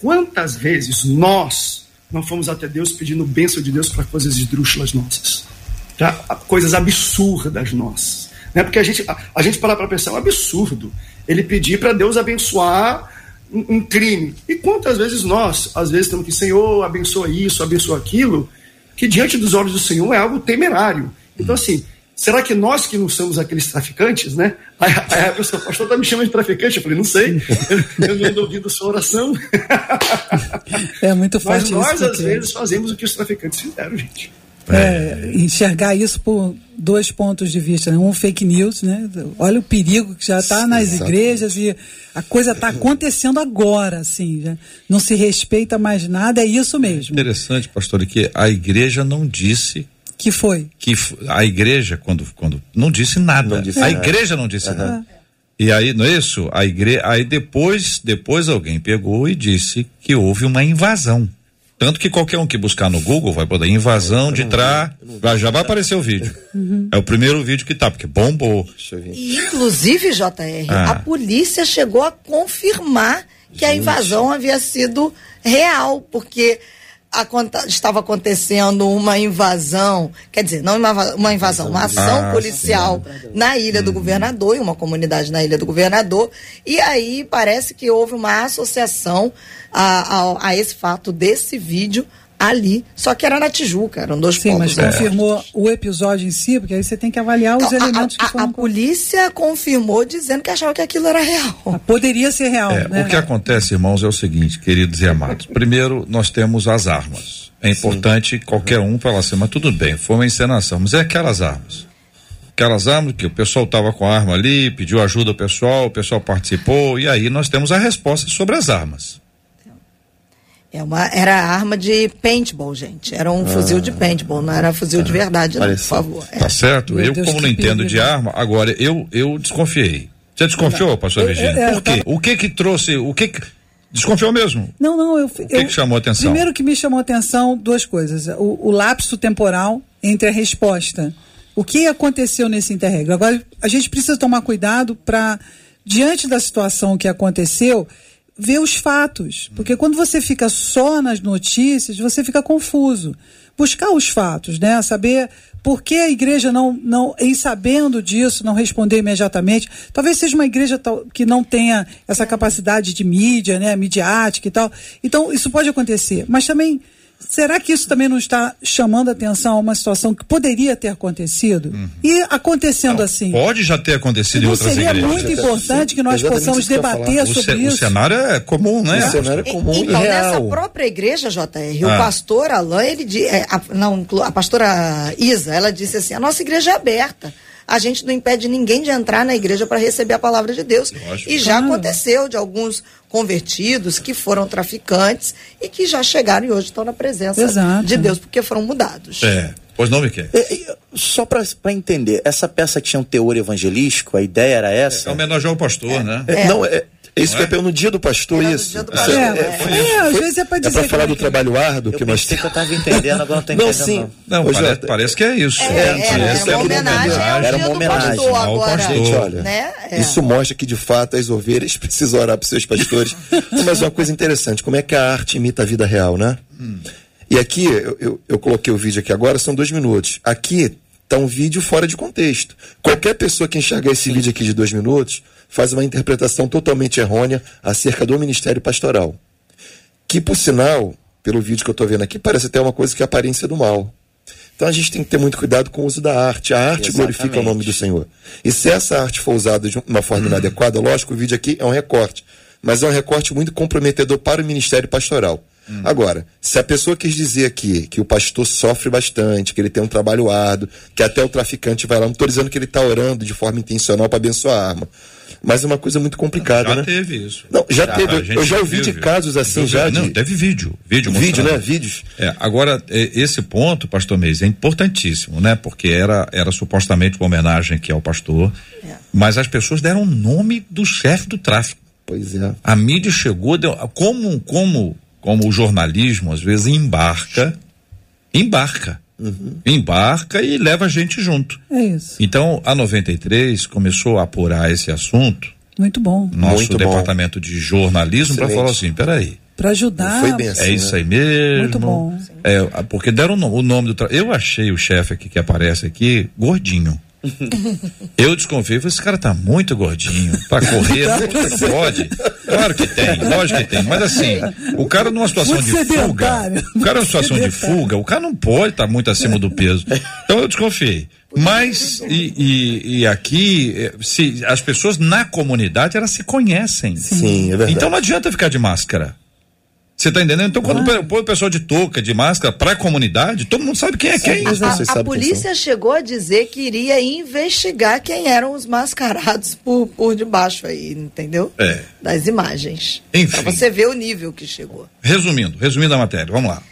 quantas vezes nós não fomos até Deus pedindo bênção de Deus para coisas esdrúxulas nossas? Coisas absurdas nossas. Né? Porque a gente, a, a gente parar para pensar, é um absurdo ele pedir para Deus abençoar um, um, crime. E quantas vezes nós, às vezes, estamos aqui, Senhor, abençoa isso, abençoa aquilo, que diante dos olhos do Senhor é algo temerário. Então, assim, será que nós que não somos aqueles traficantes, né? Aí, aí a pessoa, o pastor está me chamando de traficante. Eu falei, não sei, eu não ando ouvindo sua oração. É muito fácil. Mas nós, às vezes, fazemos o que os traficantes fizeram, gente. É, enxergar isso por dois pontos de vista, né? um fake news, né? Olha o perigo que já está nas exatamente. igrejas e a coisa está acontecendo agora, assim, já não se respeita mais nada, é isso mesmo. Interessante, pastor, que a igreja não disse que foi que a igreja quando quando não disse nada, não disse a nada. igreja não disse uhum. nada. E aí, não é isso? A igreja, aí depois, depois alguém pegou e disse que houve uma invasão. Tanto que qualquer um que buscar no Google vai poder invasão de tra, já vai aparecer o vídeo. Uhum. É o primeiro vídeo que tá, porque bombou. E inclusive, JR, ah. a polícia chegou a confirmar que Gente. a invasão havia sido real, porque estava acontecendo uma invasão, quer dizer, não uma, invasão, uma ação ah, policial sim. na Ilha do hum. Governador, em uma comunidade na Ilha do Governador, e aí parece que houve uma associação a, a, a esse fato desse vídeo ali, só que era na Tijuca, eram dois Sim, pontos. mas confirmou o episódio em si, porque aí você tem que avaliar os então, elementos a, que foram... A polícia confirmou dizendo que achava que aquilo era real. Ah, poderia ser real, é, né? O que acontece, irmãos, é o seguinte, queridos e amados. Primeiro, nós temos as armas. É importante Sim. qualquer um falar assim, mas tudo bem, foi uma encenação, mas é aquelas armas. Aquelas armas que o pessoal estava com a arma ali, pediu ajuda ao pessoal, o pessoal participou, e aí nós temos a resposta sobre as armas. É uma, era arma de paintball, gente. Era um ah, fuzil de paintball, não era fuzil de ah, verdade, não, por favor. É. Tá certo? Meu eu, Deus, como não entendo de arma, agora eu, eu desconfiei. Você desconfiou, não. pastor Virginia? É, por quê? Tava... O que que trouxe, o que que... Desconfiou mesmo? Não, não, eu. O que, eu, que chamou a atenção? Primeiro que me chamou a atenção, duas coisas. O, o lapso temporal entre a resposta. O que aconteceu nesse interregno? Agora, a gente precisa tomar cuidado para, diante da situação que aconteceu, ver os fatos. Porque quando você fica só nas notícias, você fica confuso. Buscar os fatos, né? Saber por que a igreja não, não, em sabendo disso, não responder imediatamente. Talvez seja uma igreja que não tenha essa capacidade de mídia, né? Midiática e tal. Então, isso pode acontecer. Mas também Será que isso também não está chamando atenção a uma situação que poderia ter acontecido? Uhum. E acontecendo não, assim. Pode já ter acontecido em outras seria igrejas. muito importante que nós possamos debater sobre o isso. O cenário é comum, né? O cenário é comum e, então, e real. nessa própria igreja, JR, ah. o pastor Alain, ele, é, a, não, a pastora Isa, ela disse assim, a nossa igreja é aberta a gente não impede ninguém de entrar na igreja para receber a palavra de Deus. Lógico. E já aconteceu de alguns convertidos que foram traficantes e que já chegaram e hoje estão na presença Exato. de Deus, porque foram mudados. É. Pois não, Miquel? É, só para entender, essa peça tinha um teor evangelístico, a ideia era essa? É, é homenagem ao pastor, é, né? É, não, é, isso é? que eu no dia do pastor, Era isso. Do pastor. É, é, é, às vezes é para dizer. É para falar do trabalho árduo que nós temos. que eu estava entendendo, agora não estou entendendo. Não, sim. Não, não parece, parece, que é isso. É, é, era, uma homenagem era uma homenagem ao agora, Gente, olha, né? isso mostra que de fato as ovelhas precisam orar para seus pastores. Mas uma coisa interessante, como é que a arte imita a vida real, né? Hum. E aqui, eu, eu, eu coloquei o vídeo aqui agora, são dois minutos. Aqui está um vídeo fora de contexto. Qualquer pessoa que enxergar esse vídeo aqui de dois minutos faz uma interpretação totalmente errônea acerca do ministério pastoral. Que, por sinal, pelo vídeo que eu estou vendo aqui, parece até uma coisa que é aparência do mal. Então a gente tem que ter muito cuidado com o uso da arte. A arte Exatamente. glorifica o nome do Senhor. E se essa arte for usada de uma forma inadequada, lógico, o vídeo aqui é um recorte, mas é um recorte muito comprometedor para o ministério pastoral. Hum. Agora, se a pessoa quis dizer aqui que o pastor sofre bastante, que ele tem um trabalho árduo, que até o traficante vai lá, não estou dizendo que ele está orando de forma intencional para abençoar a arma. Mas é uma coisa muito complicada, já né? Já teve isso. Não, já, já teve. Eu já ouvi viu, de casos assim já. Não, de... teve vídeo. Vídeo, vídeo né? Vídeos. É, agora, esse ponto, pastor Meis, é importantíssimo, né? Porque era, era supostamente uma homenagem aqui ao pastor, é. mas as pessoas deram o nome do chefe do tráfico. Pois é. A mídia chegou, deu, como, como, como o jornalismo às vezes embarca, embarca. Uhum. Embarca e leva a gente junto. É isso. Então, a 93 começou a apurar esse assunto. Muito bom. Nosso Muito departamento bom. de jornalismo para falar assim, peraí. Para ajudar. Foi bem assim, é isso né? aí mesmo. Muito bom. É, porque deram o nome do. Tra... Eu achei o chefe aqui que aparece aqui gordinho. Eu desconfio, esse cara tá muito gordinho. Pra correr, não pode. Claro que tem, lógico que tem. Mas assim, o cara numa situação muito de fuga. O cara numa situação de fuga, o cara não pode estar tá muito acima do peso. Então eu desconfiei. Mas, e, e, e, aqui, eh, se, as pessoas na comunidade, elas se conhecem. Sim, é verdade. Então não adianta ficar de máscara. Você tá entendendo? Então, quando ah. põe o pessoal de touca, de máscara, para a comunidade, todo mundo sabe quem é quem. A, a polícia chegou a dizer que iria investigar quem eram os mascarados por, por debaixo aí, entendeu? É. Das imagens. Enfim. Pra você ver o nível que chegou. Resumindo, resumindo a matéria, vamos lá.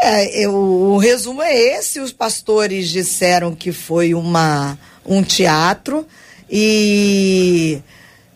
É, eu, o resumo é esse: os pastores disseram que foi uma, um teatro e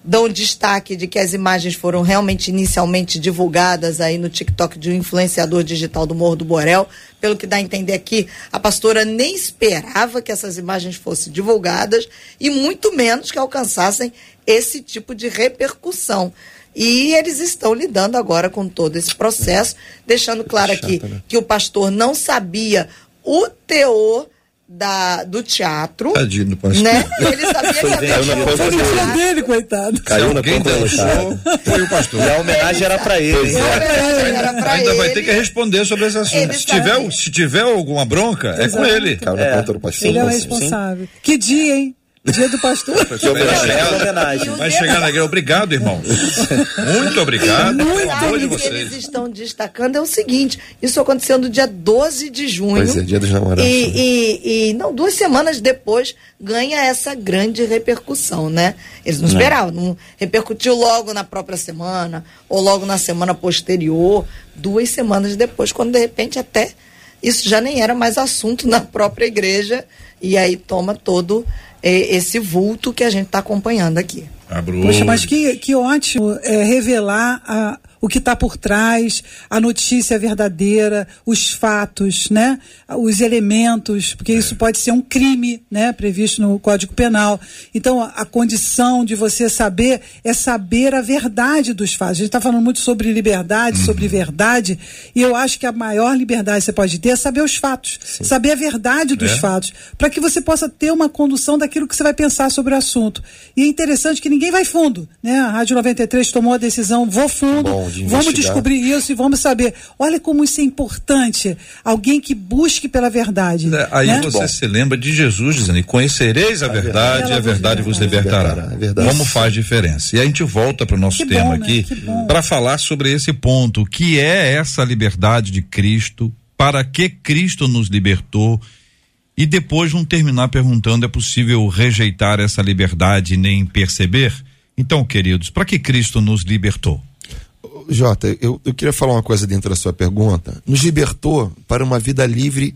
dão destaque de que as imagens foram realmente inicialmente divulgadas aí no TikTok de um influenciador digital do Morro do Borel. Pelo que dá a entender aqui, a pastora nem esperava que essas imagens fossem divulgadas e muito menos que alcançassem esse tipo de repercussão. E eles estão lidando agora com todo esse processo, deixando claro aqui né? que o pastor não sabia o teor da, do teatro. Tadinho do pastor. Né? Ele sabia que Caiu na conta dele. coitado. Caiu na conta dele. Foi o pastor. E a homenagem era para ele. A homenagem era pra Ainda ele. vai ter que responder sobre esse assunto. Se tiver, se tiver alguma bronca, é com ele. Caiu na conta do pastor. Ele é o responsável. Sim. Que dia, hein? Dia do pastor. Que homenagem. Vai chegar na igreja. Obrigado, irmãos. Muito obrigado. Muito obrigado. O que eles estão destacando é o seguinte: isso aconteceu no dia 12 de junho. Pois é, dia dos namorados. E, e, e, não, duas semanas depois ganha essa grande repercussão, né? Eles não, não esperavam, não repercutiu logo na própria semana, ou logo na semana posterior, duas semanas depois, quando de repente até isso já nem era mais assunto na própria igreja, e aí toma todo esse vulto que a gente está acompanhando aqui. Abrou. Poxa, mas que, que ótimo é, revelar a, o que está por trás, a notícia verdadeira, os fatos, né? Os elementos, porque isso pode ser um crime, né? Previsto no Código Penal. Então, a, a condição de você saber é saber a verdade dos fatos. A gente está falando muito sobre liberdade, uhum. sobre verdade, e eu acho que a maior liberdade que você pode ter é saber os fatos, Sim. saber a verdade dos é. fatos, para que você possa ter uma condução daquilo que você vai pensar sobre o assunto. E é interessante que ninguém vai fundo, né? A Rádio 93 tomou a decisão, vou fundo. Bom de vamos descobrir isso e vamos saber. Olha como isso é importante. Alguém que busque pela verdade. É, aí né? você Bom. se lembra de Jesus dizendo: conhecereis a, a verdade, e a verdade vos libertará. É como faz diferença? E a gente volta para o nosso que tema bom, né? aqui para falar sobre esse ponto, que é essa liberdade de Cristo, para que Cristo nos libertou. E depois vão terminar perguntando: é possível rejeitar essa liberdade e nem perceber? Então, queridos, para que Cristo nos libertou? Jota, eu, eu queria falar uma coisa dentro da sua pergunta. Nos libertou para uma vida livre.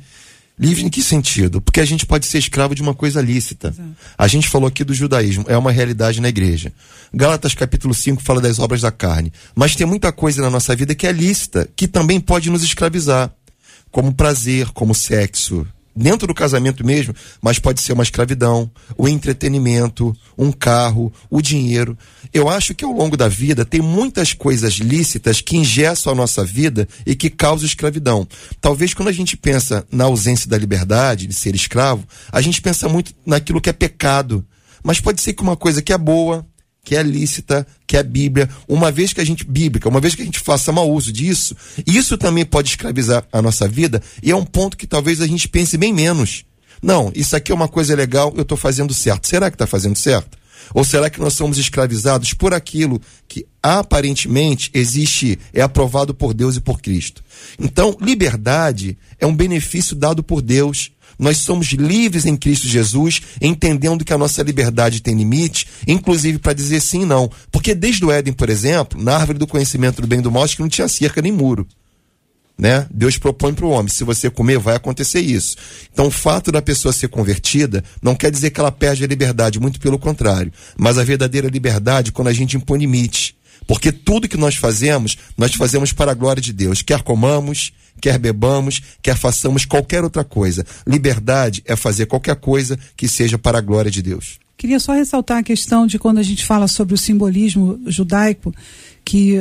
Livre em que sentido? Porque a gente pode ser escravo de uma coisa lícita. Exato. A gente falou aqui do judaísmo, é uma realidade na igreja. Gálatas capítulo 5 fala das obras da carne. Mas tem muita coisa na nossa vida que é lícita, que também pode nos escravizar. Como prazer, como sexo, dentro do casamento mesmo, mas pode ser uma escravidão, o entretenimento, um carro, o dinheiro. Eu acho que ao longo da vida tem muitas coisas lícitas que ingessam a nossa vida e que causam escravidão. Talvez quando a gente pensa na ausência da liberdade, de ser escravo, a gente pensa muito naquilo que é pecado. Mas pode ser que uma coisa que é boa, que é lícita, que é Bíblia, uma vez que a gente, bíblica, uma vez que a gente faça mau uso disso, isso também pode escravizar a nossa vida e é um ponto que talvez a gente pense bem menos. Não, isso aqui é uma coisa legal, eu estou fazendo certo. Será que está fazendo certo? Ou será que nós somos escravizados por aquilo que aparentemente existe, é aprovado por Deus e por Cristo? Então, liberdade é um benefício dado por Deus. Nós somos livres em Cristo Jesus, entendendo que a nossa liberdade tem limite, inclusive para dizer sim e não. Porque desde o Éden, por exemplo, na árvore do conhecimento do bem e do mal, acho que não tinha cerca nem muro né? Deus propõe para o homem: se você comer, vai acontecer isso. Então, o fato da pessoa ser convertida não quer dizer que ela perde a liberdade, muito pelo contrário. Mas a verdadeira liberdade quando a gente impõe limite. Porque tudo que nós fazemos, nós fazemos para a glória de Deus. Quer comamos, quer bebamos, quer façamos qualquer outra coisa. Liberdade é fazer qualquer coisa que seja para a glória de Deus. Queria só ressaltar a questão de quando a gente fala sobre o simbolismo judaico, que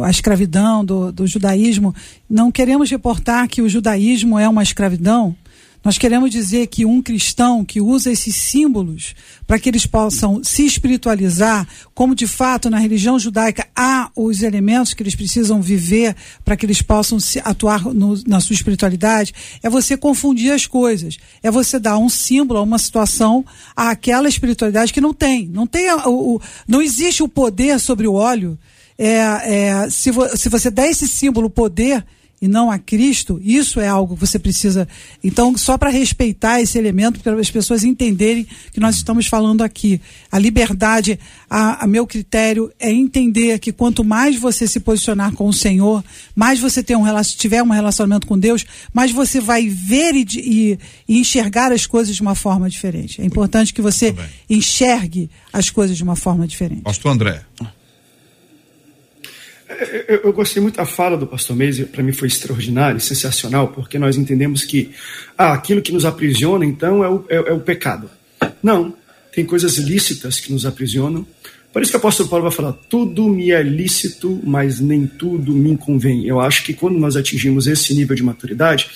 a escravidão do, do judaísmo, não queremos reportar que o judaísmo é uma escravidão. Nós queremos dizer que um cristão que usa esses símbolos para que eles possam se espiritualizar, como de fato na religião judaica há os elementos que eles precisam viver para que eles possam se atuar no, na sua espiritualidade, é você confundir as coisas. É você dar um símbolo a uma situação àquela espiritualidade que não tem. Não tem o, o não existe o poder sobre o óleo é, é, se, vo, se você der esse símbolo poder e não a Cristo, isso é algo que você precisa. Então, só para respeitar esse elemento, para as pessoas entenderem que nós estamos falando aqui. A liberdade, a, a, meu critério, é entender que quanto mais você se posicionar com o Senhor, mais você ter um, tiver um relacionamento com Deus, mais você vai ver e, e, e enxergar as coisas de uma forma diferente. É importante que você enxergue as coisas de uma forma diferente. Pastor André. Eu, eu, gostei muito da fala do pastor Meise, para mim foi extraordinário, sensacional, porque nós entendemos que ah, aquilo que nos aprisiona, então, é o, é, é o pecado. Não, tem coisas lícitas que nos aprisionam. Por isso que o apóstolo Paulo vai falar: tudo me é lícito, mas nem tudo me convém. Eu acho que quando nós atingimos esse nível de maturidade,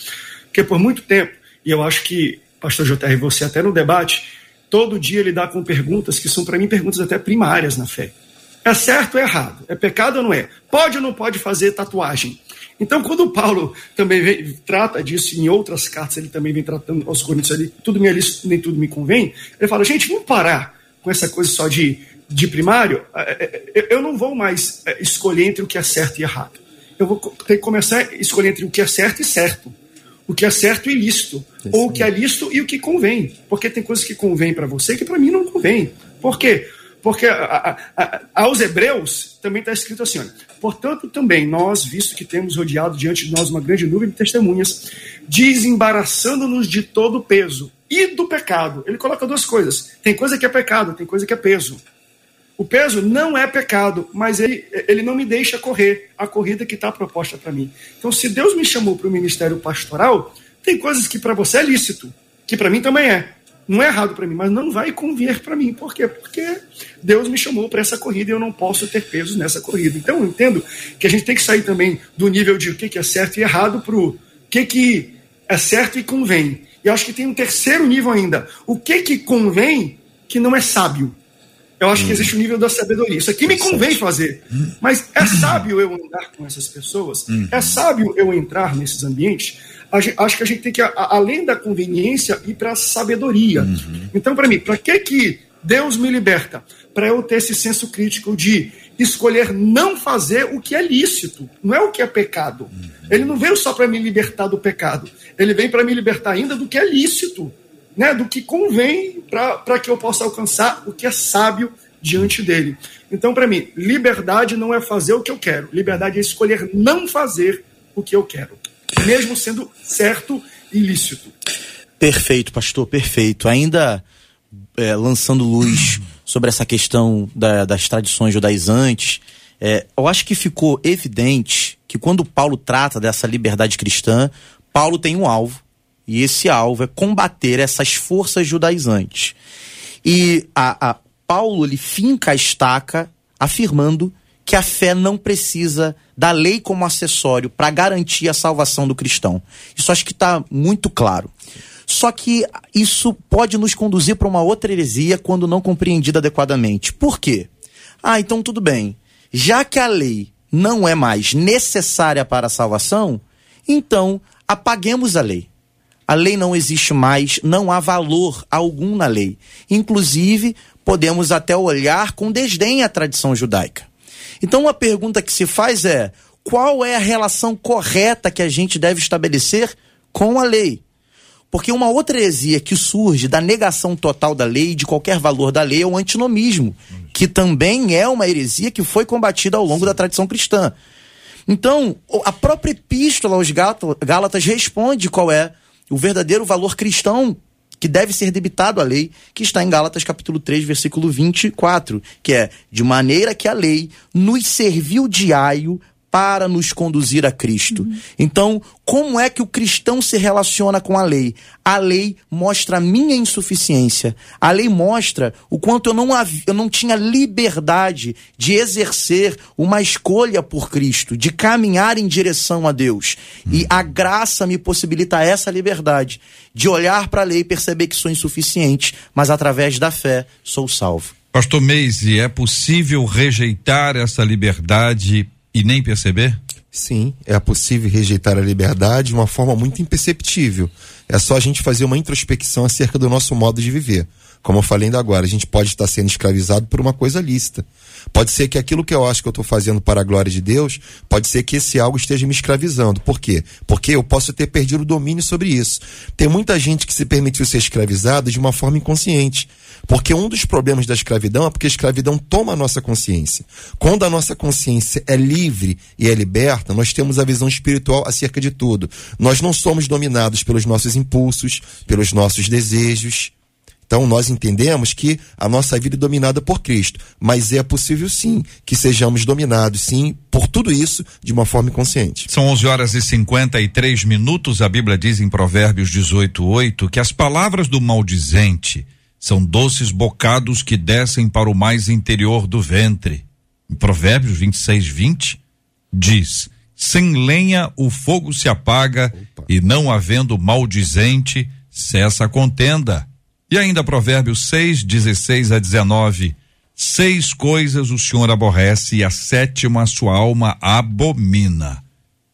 porque por muito tempo, e eu acho que, pastor JR, você até no debate, todo dia ele dá com perguntas que são para mim perguntas até primárias na fé. É certo ou é errado? É pecado ou não é? Pode ou não pode fazer tatuagem? Então, quando Paulo também vem, trata disso em outras cartas, ele também vem tratando aos Coríntios ali, tudo me é lícito, nem tudo me convém. Ele fala, gente, vamos parar com essa coisa só de, de primário. É, é, eu não vou mais é, escolher entre o que é certo e errado. Eu vou ter que começar a escolher entre o que é certo e certo. O que é certo e lícito. Ou o que é lícito e o que convém. Porque tem coisas que convém para você que para mim não convém. Por quê? Porque a, a, a, aos hebreus também está escrito assim: olha, portanto, também nós, visto que temos rodeado diante de nós uma grande nuvem de testemunhas, desembaraçando-nos de todo o peso e do pecado. Ele coloca duas coisas: tem coisa que é pecado, tem coisa que é peso. O peso não é pecado, mas ele, ele não me deixa correr a corrida que está proposta para mim. Então, se Deus me chamou para o ministério pastoral, tem coisas que para você é lícito, que para mim também é não é errado para mim, mas não vai convir para mim. Por quê? Porque Deus me chamou para essa corrida e eu não posso ter peso nessa corrida. Então eu entendo que a gente tem que sair também do nível de o que, é certo e errado para o que, que é certo e convém. E acho que tem um terceiro nível ainda. O que, que convém que não é sábio? Eu acho que hum. existe o um nível da sabedoria. Isso aqui me convém fazer. Mas é sábio eu andar com essas pessoas? Hum. É sábio eu entrar nesses ambientes? acho que a gente tem que, além da conveniência, ir para a sabedoria. Uhum. Então, para mim, para que, que Deus me liberta? Para eu ter esse senso crítico de escolher não fazer o que é lícito, não é o que é pecado. Uhum. Ele não veio só para me libertar do pecado, ele vem para me libertar ainda do que é lícito, né? do que convém para que eu possa alcançar o que é sábio diante dele. Então, para mim, liberdade não é fazer o que eu quero, liberdade é escolher não fazer o que eu quero mesmo sendo certo e lícito. Perfeito, pastor, perfeito. Ainda é, lançando luz sobre essa questão da, das tradições judaizantes, é, eu acho que ficou evidente que quando Paulo trata dessa liberdade cristã, Paulo tem um alvo, e esse alvo é combater essas forças judaizantes. E a, a Paulo ele finca a estaca afirmando que a fé não precisa da lei como acessório para garantir a salvação do cristão. Isso acho que está muito claro. Só que isso pode nos conduzir para uma outra heresia quando não compreendida adequadamente. Por quê? Ah, então tudo bem. Já que a lei não é mais necessária para a salvação, então apaguemos a lei. A lei não existe mais, não há valor algum na lei. Inclusive, podemos até olhar com desdém a tradição judaica. Então, uma pergunta que se faz é: qual é a relação correta que a gente deve estabelecer com a lei? Porque uma outra heresia que surge da negação total da lei, de qualquer valor da lei, é o antinomismo, que também é uma heresia que foi combatida ao longo da tradição cristã. Então, a própria epístola aos Gálatas responde qual é o verdadeiro valor cristão que deve ser debitado à lei, que está em Gálatas capítulo 3, versículo 24, que é de maneira que a lei nos serviu de aio para nos conduzir a Cristo. Uhum. Então, como é que o cristão se relaciona com a lei? A lei mostra a minha insuficiência. A lei mostra o quanto eu não, eu não tinha liberdade de exercer uma escolha por Cristo, de caminhar em direção a Deus. Uhum. E a graça me possibilita essa liberdade de olhar para a lei e perceber que sou insuficiente, mas através da fé sou salvo. Pastor Meise, é possível rejeitar essa liberdade e nem perceber? Sim, é possível rejeitar a liberdade de uma forma muito imperceptível. É só a gente fazer uma introspecção acerca do nosso modo de viver. Como eu falei ainda agora, a gente pode estar sendo escravizado por uma coisa lícita. Pode ser que aquilo que eu acho que eu estou fazendo para a glória de Deus, pode ser que esse algo esteja me escravizando. Por quê? Porque eu posso ter perdido o domínio sobre isso. Tem muita gente que se permitiu ser escravizada de uma forma inconsciente. Porque um dos problemas da escravidão é porque a escravidão toma a nossa consciência. Quando a nossa consciência é livre e é liberta, nós temos a visão espiritual acerca de tudo. Nós não somos dominados pelos nossos impulsos, pelos nossos desejos. Então nós entendemos que a nossa vida é dominada por Cristo, mas é possível sim que sejamos dominados sim por tudo isso de uma forma inconsciente. São 11 horas e 53 minutos. A Bíblia diz em Provérbios 18:8 que as palavras do maldizente são doces bocados que descem para o mais interior do ventre. Em Provérbios 26, 20, diz: Sem lenha o fogo se apaga, Opa. e não havendo maldizente, cessa a contenda. E ainda Provérbios 6, 16 a 19. Seis coisas o Senhor aborrece, e a sétima a sua alma abomina: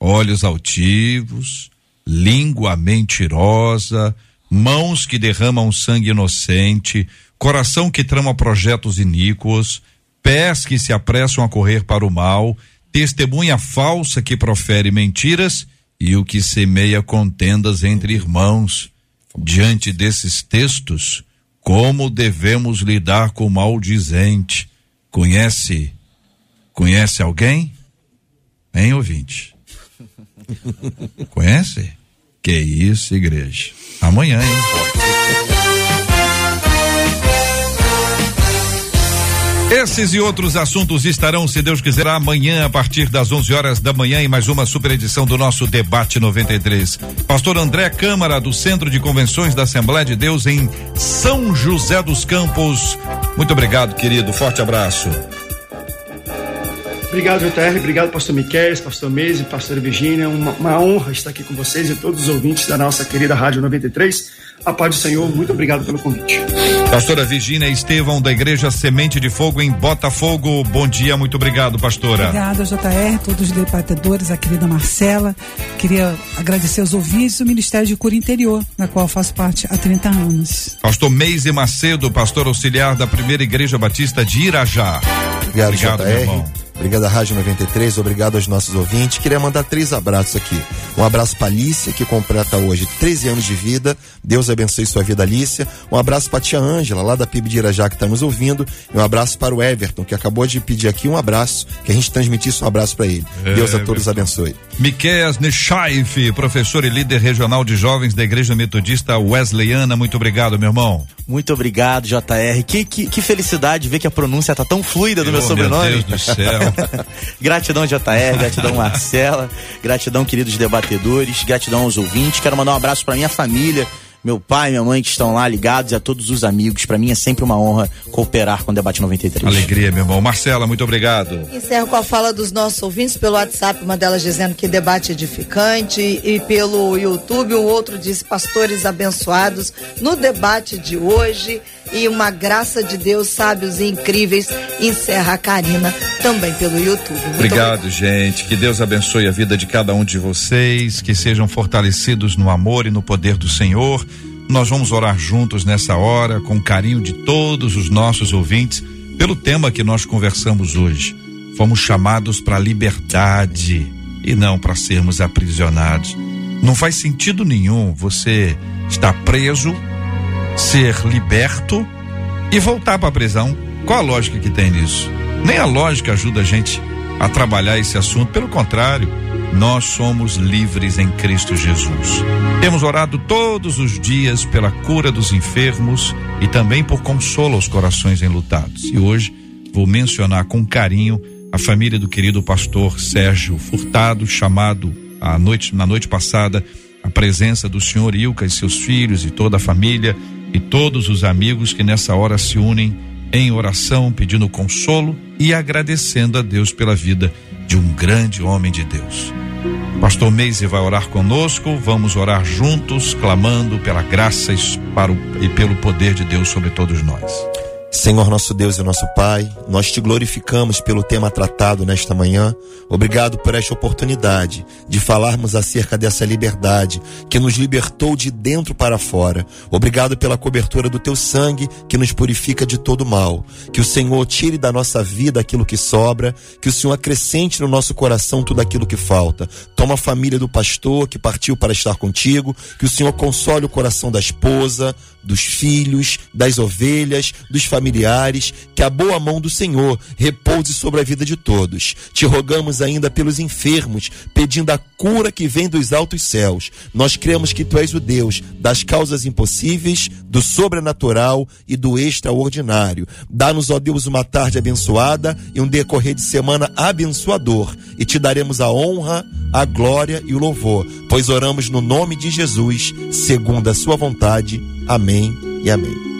olhos altivos, língua mentirosa, mãos que derramam sangue inocente, coração que trama projetos iníquos, pés que se apressam a correr para o mal, testemunha falsa que profere mentiras e o que semeia contendas entre irmãos. Diante desses textos, como devemos lidar com o maldizente? Conhece? Conhece alguém? Hein, ouvinte? Conhece? Que isso, igreja. Amanhã, hein? Esses e outros assuntos estarão, se Deus quiser, amanhã a partir das 11 horas da manhã em mais uma super edição do nosso debate 93. Pastor André Câmara do Centro de Convenções da Assembleia de Deus em São José dos Campos. Muito obrigado, querido. Forte abraço. Obrigado, JR. Obrigado, pastor Miquel, pastor Meise, pastor Virginia. Uma, uma, honra estar aqui com vocês e todos os ouvintes da nossa querida Rádio 93. A paz do Senhor, muito obrigado pelo convite. Pastora Virginia Estevão, da Igreja Semente de Fogo em Botafogo. Bom dia, muito obrigado, pastora. Obrigada, JR, todos os debatedores, a querida Marcela. Queria agradecer aos ouvintes do Ministério de Cura Interior, na qual faço parte há 30 anos. Pastor Meise Macedo, pastor auxiliar da Primeira Igreja Batista de Irajá. Obrigado, obrigado JR. meu irmão. Obrigado à Rádio 93, obrigado aos nossos ouvintes. Queria mandar três abraços aqui. Um abraço para Alicia, que completa hoje 13 anos de vida. Deus abençoe sua vida, Alicia. Um abraço para a tia Ângela, lá da PIB de Irajá, que está nos ouvindo. E um abraço para o Everton, que acabou de pedir aqui um abraço, que a gente transmitisse um abraço para ele. É, Deus a todos abençoe. Miqueias Nechaif, professor e líder regional de jovens da Igreja Metodista Wesleyana. Muito obrigado, meu irmão. Muito obrigado, JR. Que, que, que felicidade ver que a pronúncia tá tão fluida do meu, meu sobrenome. Deus do céu. gratidão, JR, gratidão, Marcela, gratidão, queridos debatedores, gratidão aos ouvintes. Quero mandar um abraço para minha família, meu pai, minha mãe que estão lá ligados e a todos os amigos. Para mim é sempre uma honra cooperar com o Debate 93. Alegria, meu irmão. Marcela, muito obrigado. Encerro com a fala dos nossos ouvintes pelo WhatsApp, uma delas dizendo que debate edificante e pelo YouTube, um outro disse pastores abençoados no debate de hoje e uma graça de Deus, sábios e incríveis, encerra a Karina também pelo YouTube. Muito obrigado, obrigado, gente. Que Deus abençoe a vida de cada um de vocês, que sejam fortalecidos no amor e no poder do Senhor. Nós vamos orar juntos nessa hora, com carinho de todos os nossos ouvintes, pelo tema que nós conversamos hoje. Fomos chamados para liberdade e não para sermos aprisionados. Não faz sentido nenhum você estar preso, ser liberto e voltar para a prisão. Qual a lógica que tem nisso? Nem a lógica ajuda a gente a trabalhar esse assunto, pelo contrário nós somos livres em Cristo Jesus. Temos orado todos os dias pela cura dos enfermos e também por consolo aos corações enlutados. E hoje vou mencionar com carinho a família do querido pastor Sérgio Furtado, chamado a noite, na noite passada a presença do senhor Ilka e seus filhos e toda a família e todos os amigos que nessa hora se unem em oração, pedindo consolo e agradecendo a Deus pela vida de um grande homem de Deus. Pastor Meise vai orar conosco, vamos orar juntos, clamando pela graça e pelo poder de Deus sobre todos nós. Senhor nosso Deus e nosso Pai, nós te glorificamos pelo tema tratado nesta manhã. Obrigado por esta oportunidade de falarmos acerca dessa liberdade que nos libertou de dentro para fora. Obrigado pela cobertura do teu sangue que nos purifica de todo mal. Que o Senhor tire da nossa vida aquilo que sobra, que o Senhor acrescente no nosso coração tudo aquilo que falta. Toma a família do pastor que partiu para estar contigo, que o Senhor console o coração da esposa, dos filhos, das ovelhas, dos familiares, que a boa mão do Senhor repouse sobre a vida de todos. Te rogamos ainda pelos enfermos, pedindo a cura que vem dos altos céus. Nós cremos que tu és o Deus das causas impossíveis, do sobrenatural e do extraordinário. Dá-nos, ó Deus, uma tarde abençoada e um decorrer de semana abençoador, e te daremos a honra, a glória e o louvor, pois oramos no nome de Jesus, segundo a sua vontade. Amém e amém.